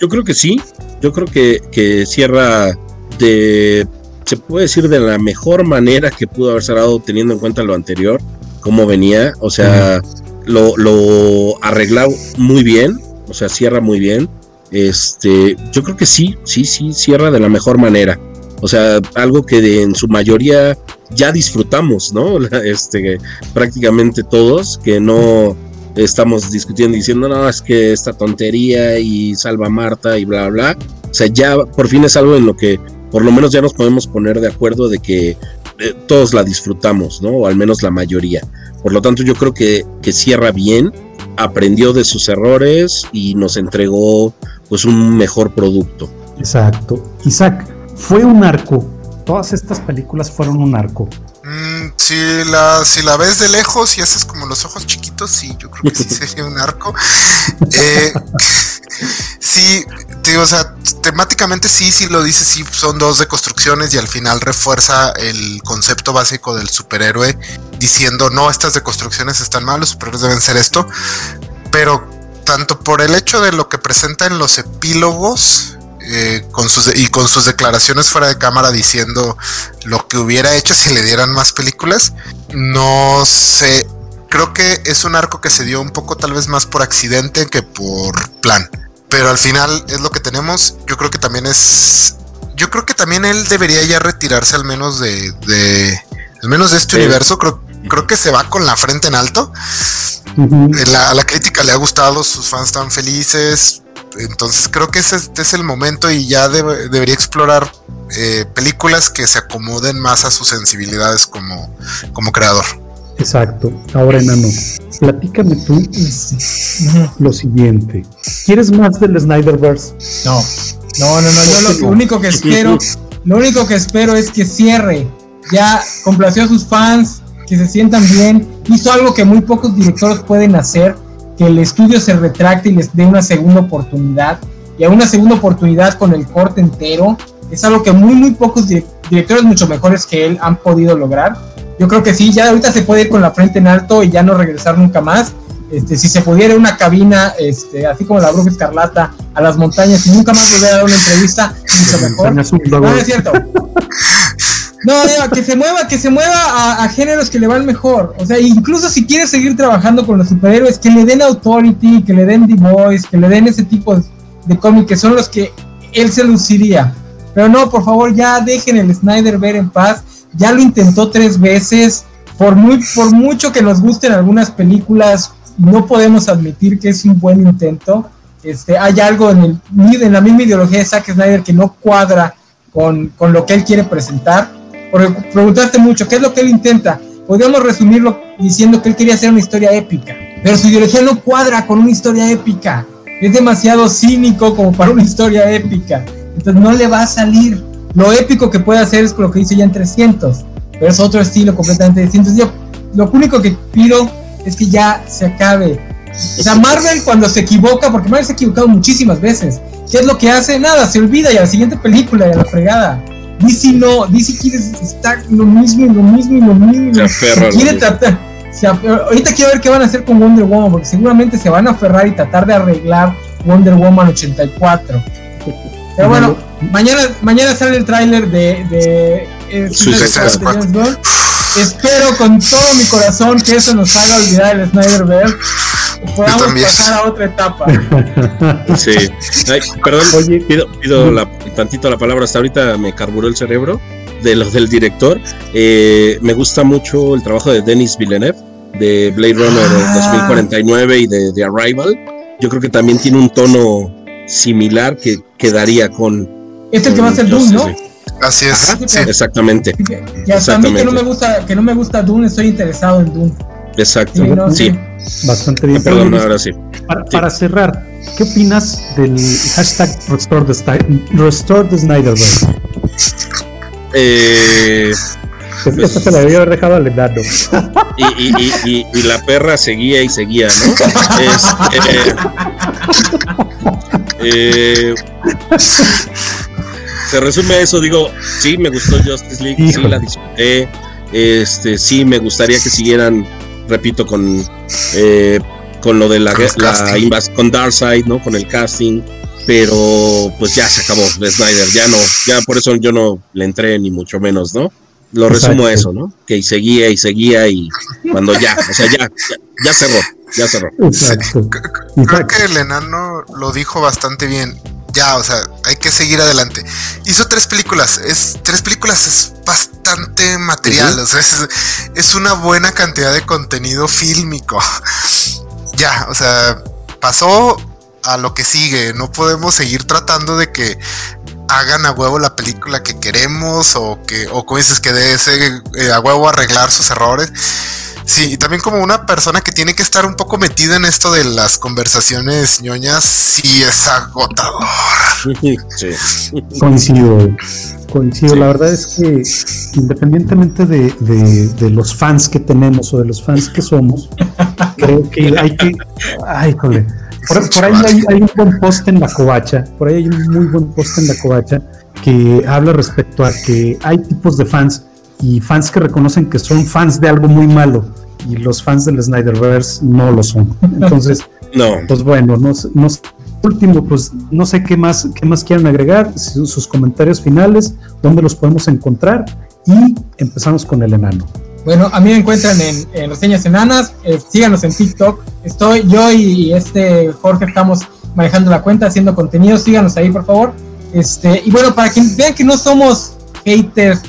Yo creo que sí. Yo creo que, que cierra de, se puede decir, de la mejor manera que pudo haber cerrado teniendo en cuenta lo anterior, cómo venía. O sea, lo, lo arreglado muy bien. O sea, cierra muy bien. Este, yo creo que sí, sí, sí, cierra de la mejor manera. O sea, algo que en su mayoría ya disfrutamos, ¿no? Este, prácticamente todos, que no estamos discutiendo diciendo, no, es que esta tontería y salva a Marta y bla, bla. O sea, ya por fin es algo en lo que por lo menos ya nos podemos poner de acuerdo de que eh, todos la disfrutamos, ¿no? O al menos la mayoría. Por lo tanto, yo creo que, que cierra bien, aprendió de sus errores y nos entregó pues un mejor producto. Exacto. Isaac, fue un arco. Todas estas películas fueron un arco. Mm, si, la, si la ves de lejos y haces como los ojos chiquitos, sí, yo creo que sí sería un arco. Eh, sí, digo, o sea, temáticamente sí, sí lo dice, sí, son dos deconstrucciones y al final refuerza el concepto básico del superhéroe diciendo, no, estas deconstrucciones están mal, los superhéroes deben ser esto, pero tanto por el hecho de lo que presenta en los epílogos, eh, con sus y con sus declaraciones fuera de cámara diciendo lo que hubiera hecho si le dieran más películas. No sé, creo que es un arco que se dio un poco tal vez más por accidente que por plan. pero al final es lo que tenemos. Yo creo que también es. Yo creo que también él debería ya retirarse al menos de. de al menos de este universo. Creo, creo que se va con la frente en alto. a la crítica le ha gustado, sus fans están felices. Entonces creo que ese, es el momento y ya debería explorar eh, películas que se acomoden más a sus sensibilidades como, como creador. Exacto. Ahora, enano, platícame tú lo siguiente. ¿Quieres más del Snyderverse? No, no, no, no. Yo lo único que espero, lo único que espero es que cierre. Ya complació a sus fans, que se sientan bien. Hizo algo que muy pocos directores pueden hacer, que el estudio se retracte y les dé una segunda oportunidad. Y a una segunda oportunidad con el corte entero. Es algo que muy, muy pocos directores mucho mejores que él han podido lograr yo creo que sí, ya ahorita se puede ir con la frente en alto y ya no regresar nunca más. Este, si se pudiera una cabina, este, así como la bruja escarlata, a las montañas y nunca más volver a dar una entrevista, mucho mejor. No, es cierto. No, que se mueva, que se mueva a, géneros que le van mejor. O sea, incluso si quiere seguir trabajando con los superhéroes, que le den Authority, que le den The Voice, que le den ese tipo de, de cómics que son los que él se luciría. Pero no, por favor, ya dejen el Snyder ver en paz ya lo intentó tres veces. Por, muy, por mucho que nos gusten algunas películas, no podemos admitir que es un buen intento. Este, hay algo en, el, en la misma ideología de Zack Snyder que no cuadra con, con lo que él quiere presentar. Porque preguntaste mucho, ¿qué es lo que él intenta? Podríamos resumirlo diciendo que él quería hacer una historia épica, pero su ideología no cuadra con una historia épica. Es demasiado cínico como para una historia épica. Entonces no le va a salir. Lo épico que puede hacer es lo que hizo ya en 300, pero es otro estilo completamente distinto. Yo, lo único que pido es que ya se acabe. O sea, Marvel cuando se equivoca, porque Marvel se ha equivocado muchísimas veces, ¿qué es lo que hace? Nada, se olvida y a la siguiente película y a la fregada. DC no, DC quiere estar lo mismo y lo mismo y lo mismo. Se aferra. Quiere tratar. ahorita quiero ver qué van a hacer con Wonder Woman, porque seguramente se van a aferrar y tratar de arreglar Wonder Woman 84. Pero bueno, mañana, mañana sale el tráiler de, de, eh, Espero con todo mi corazón que eso nos haga olvidar el Snyder y podamos pasar a otra etapa. Sí. perdón, pido, pido la, tantito la palabra. Hasta ahorita me carburó el cerebro de los del director. Eh, me gusta mucho el trabajo de Denis Villeneuve de Blade Runner 2049 ah. y de, de Arrival. Yo creo que también tiene un tono similar que quedaría con. Es el que va a ser Dune, ¿no? Así es. Exactamente. Y hasta a mí que no me gusta, que no me gusta Dune, estoy interesado en Dune. Exacto. Sí. Bastante bien. Perdón, ahora sí. Para, cerrar, ¿qué opinas del hashtag Restore the, Restore the Snyderverse? Eh, pues, Esta se la debió haber dejado al Leonardo. Y, y, y, y, la perra seguía y seguía, ¿no? Es, eh, eh, se resume a eso, digo, sí, me gustó Justice League, sí la disfruté, este, sí, me gustaría que siguieran, repito, con, eh, con lo de la, la con Darkseid, ¿no? Con el casting, pero pues ya se acabó Snyder, ya no, ya por eso yo no le entré ni mucho menos, ¿no? Lo resumo a eso, ¿no? Que seguía y seguía y cuando ya, o sea, ya, ya cerró ya cerró. Creo que el enano lo dijo bastante bien. Ya, o sea, hay que seguir adelante. Hizo tres películas. Es, tres películas es bastante material. O sea, es, una buena cantidad de contenido fílmico. ya, o sea, pasó a lo que sigue. No podemos seguir tratando de que hagan a huevo la película que queremos o que, o como dices, que de ese eh, a huevo arreglar sus errores Sí, y también como una persona que tiene que estar un poco metida en esto de las conversaciones ñoñas, sí es agotador. Coincido, coincido. La verdad es que independientemente de, los fans que tenemos o de los fans que somos, creo que hay que... Ay, joder. Por, ahí hay, hay, un buen post en la covacha, por ahí hay un muy buen post en la covacha que habla respecto a que hay tipos de fans y fans que reconocen que son fans de algo muy malo y los fans del Snyderverse no lo son. Entonces, no. pues bueno, nos, nos, último, pues no sé qué más, qué más quieren agregar, sus comentarios finales, dónde los podemos encontrar y empezamos con el enano. Bueno, a mí me encuentran en, Reseñas Enanas, eh, síganos en TikTok. Estoy yo y este Jorge estamos manejando la cuenta, haciendo contenido, síganos ahí por favor. Este, y bueno, para que vean que no somos haters,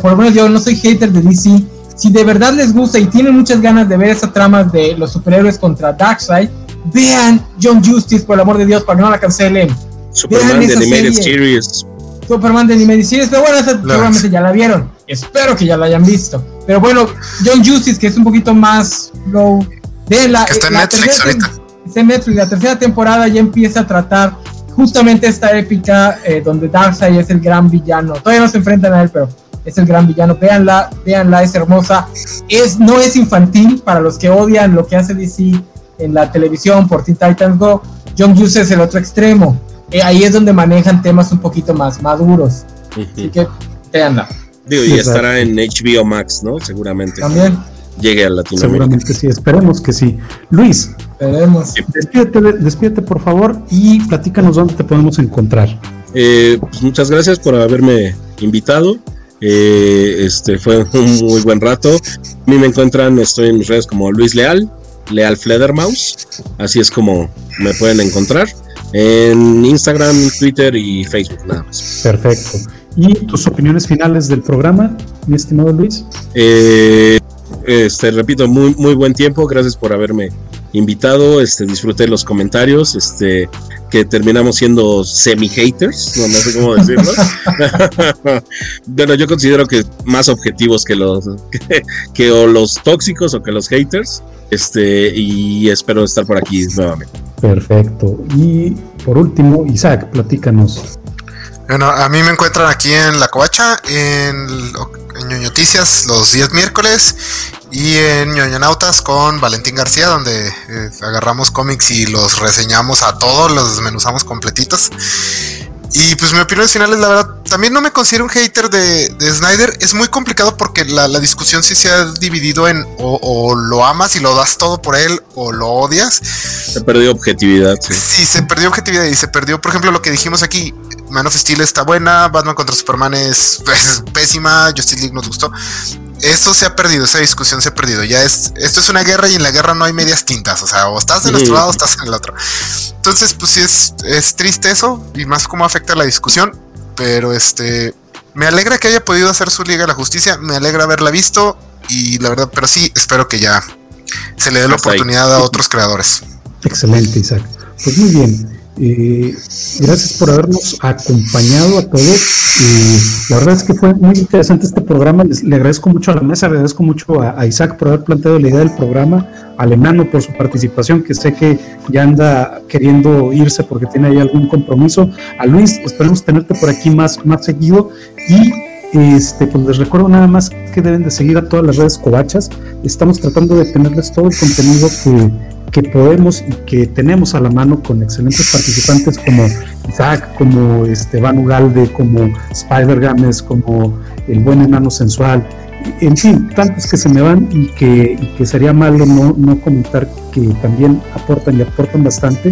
por lo menos yo no soy hater de DC, si de verdad les gusta y tienen muchas ganas de ver esa trama de los superhéroes contra Darkseid, vean John Justice, por el amor de Dios, para que no la cancelen. Superman de Animated Series. Superman de Animated Series, pero bueno, esa seguramente ya la vieron. Espero que ya la hayan visto. Pero bueno, John Justice, que es un poquito más low. De la, está en Netflix ahorita. Está en Netflix. La tercera temporada ya empieza a tratar justamente esta épica eh, donde Darkseid es el gran villano. Todavía no se enfrentan a él, pero es el gran villano. Véanla, véanla, es hermosa. Es, no es infantil para los que odian lo que hace DC en la televisión por Teen Titans Go. John Hughes es el otro extremo. Eh, ahí es donde manejan temas un poquito más maduros. Así que véanla. Digo, y estará en HBO Max, ¿no? Seguramente. También. Llegue a Latinoamérica. Seguramente sí, esperemos que sí. Luis, esperemos. Despídete, despídete por favor y platícanos dónde te podemos encontrar. Eh, pues muchas gracias por haberme invitado. Eh, este fue un muy buen rato. A mí me encuentran, estoy en mis redes como Luis Leal, Leal Fledermaus. Así es como me pueden encontrar. En Instagram, Twitter y Facebook, nada más. Perfecto. ¿Y tus opiniones finales del programa, mi estimado Luis? Eh, este, repito, muy, muy buen tiempo. Gracias por haberme invitado. Este, disfruté los comentarios. Este, que terminamos siendo semi-haters, no, sé cómo decirlo. bueno, yo considero que más objetivos que los que, o los tóxicos o que los haters. Este, y espero estar por aquí nuevamente. Perfecto. Y por último, Isaac, platícanos. Bueno, a mí me encuentran aquí en La Covacha, en, en Noticias, los 10 miércoles y en ñoñonautas con Valentín García, donde eh, agarramos cómics y los reseñamos a todos, los desmenuzamos completitos. Y pues mi opinión final es la verdad, también no me considero un hater de, Snyder, es muy complicado porque la, discusión sí se ha dividido en o, lo amas y lo das todo por él o lo odias. Se perdió objetividad. Sí. sí, se perdió objetividad y se perdió, por ejemplo, lo que dijimos aquí, Man of Steel está buena, Batman contra Superman es, es pésima, Justice League nos gustó eso se ha perdido, esa discusión se ha perdido. Ya es, esto es una guerra y en la guerra no hay medias tintas, o sea, o estás de nuestro lado o estás en el otro. Entonces, pues sí es, es triste eso y más cómo afecta la discusión, pero este, me alegra que haya podido hacer su Liga de la Justicia, me alegra haberla visto y la verdad, pero sí, espero que ya se le dé la oportunidad a otros creadores. Excelente, Isaac. Pues muy bien. Eh, gracias por habernos acompañado a todos. Eh, la verdad es que fue muy interesante este programa. le agradezco mucho a la mesa, agradezco mucho a, Isaac por haber planteado la idea del programa, al enano por su participación, que sé que ya anda queriendo irse porque tiene ahí algún compromiso. A Luis, esperemos tenerte por aquí más, más seguido. Y este, pues les recuerdo nada más que deben de seguir a todas las redes covachas. Estamos tratando de tenerles todo el contenido que que podemos y que tenemos a la mano con excelentes participantes como Isaac, como Esteban Ugalde, como Spider Games, como el buen enano sensual, en fin, tantos que se me van y que, sería malo no, no, comentar que también aportan y aportan bastante.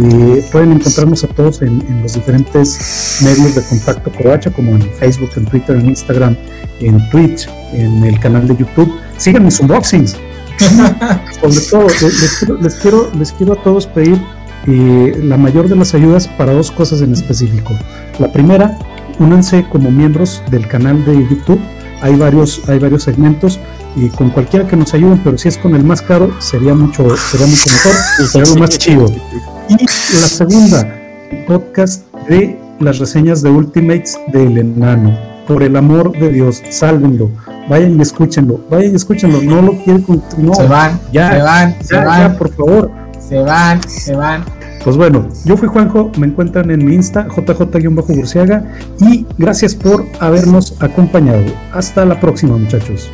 Eh, pueden encontrarnos a todos en, los diferentes medios de contacto Covacha, como en Facebook, en Twitter, en Instagram, en Twitch, en el canal de YouTube. Sigan mis unboxings sobre todo, les, quiero, les, quiero, a todos pedir eh, la mayor de las ayudas para dos cosas en específico. La primera, únanse como miembros del canal de YouTube. Hay varios, hay varios segmentos y con cualquiera que nos ayuden, pero si es con el más caro, sería mucho, sería mucho mejor y sería lo más chido. Y la segunda, podcast de las reseñas de Ultimates del Enano. Por el amor de Dios, sálvenlo vayan y escúchenlo, vayan y escúchenlo, no lo quieren continuar. Se van, ya, se van, se van. por favor. Se van, se van. Pues bueno, yo fui Juanjo, me encuentran en mi Insta, jj-burciaga, y gracias por habernos acompañado. Hasta la próxima, muchachos.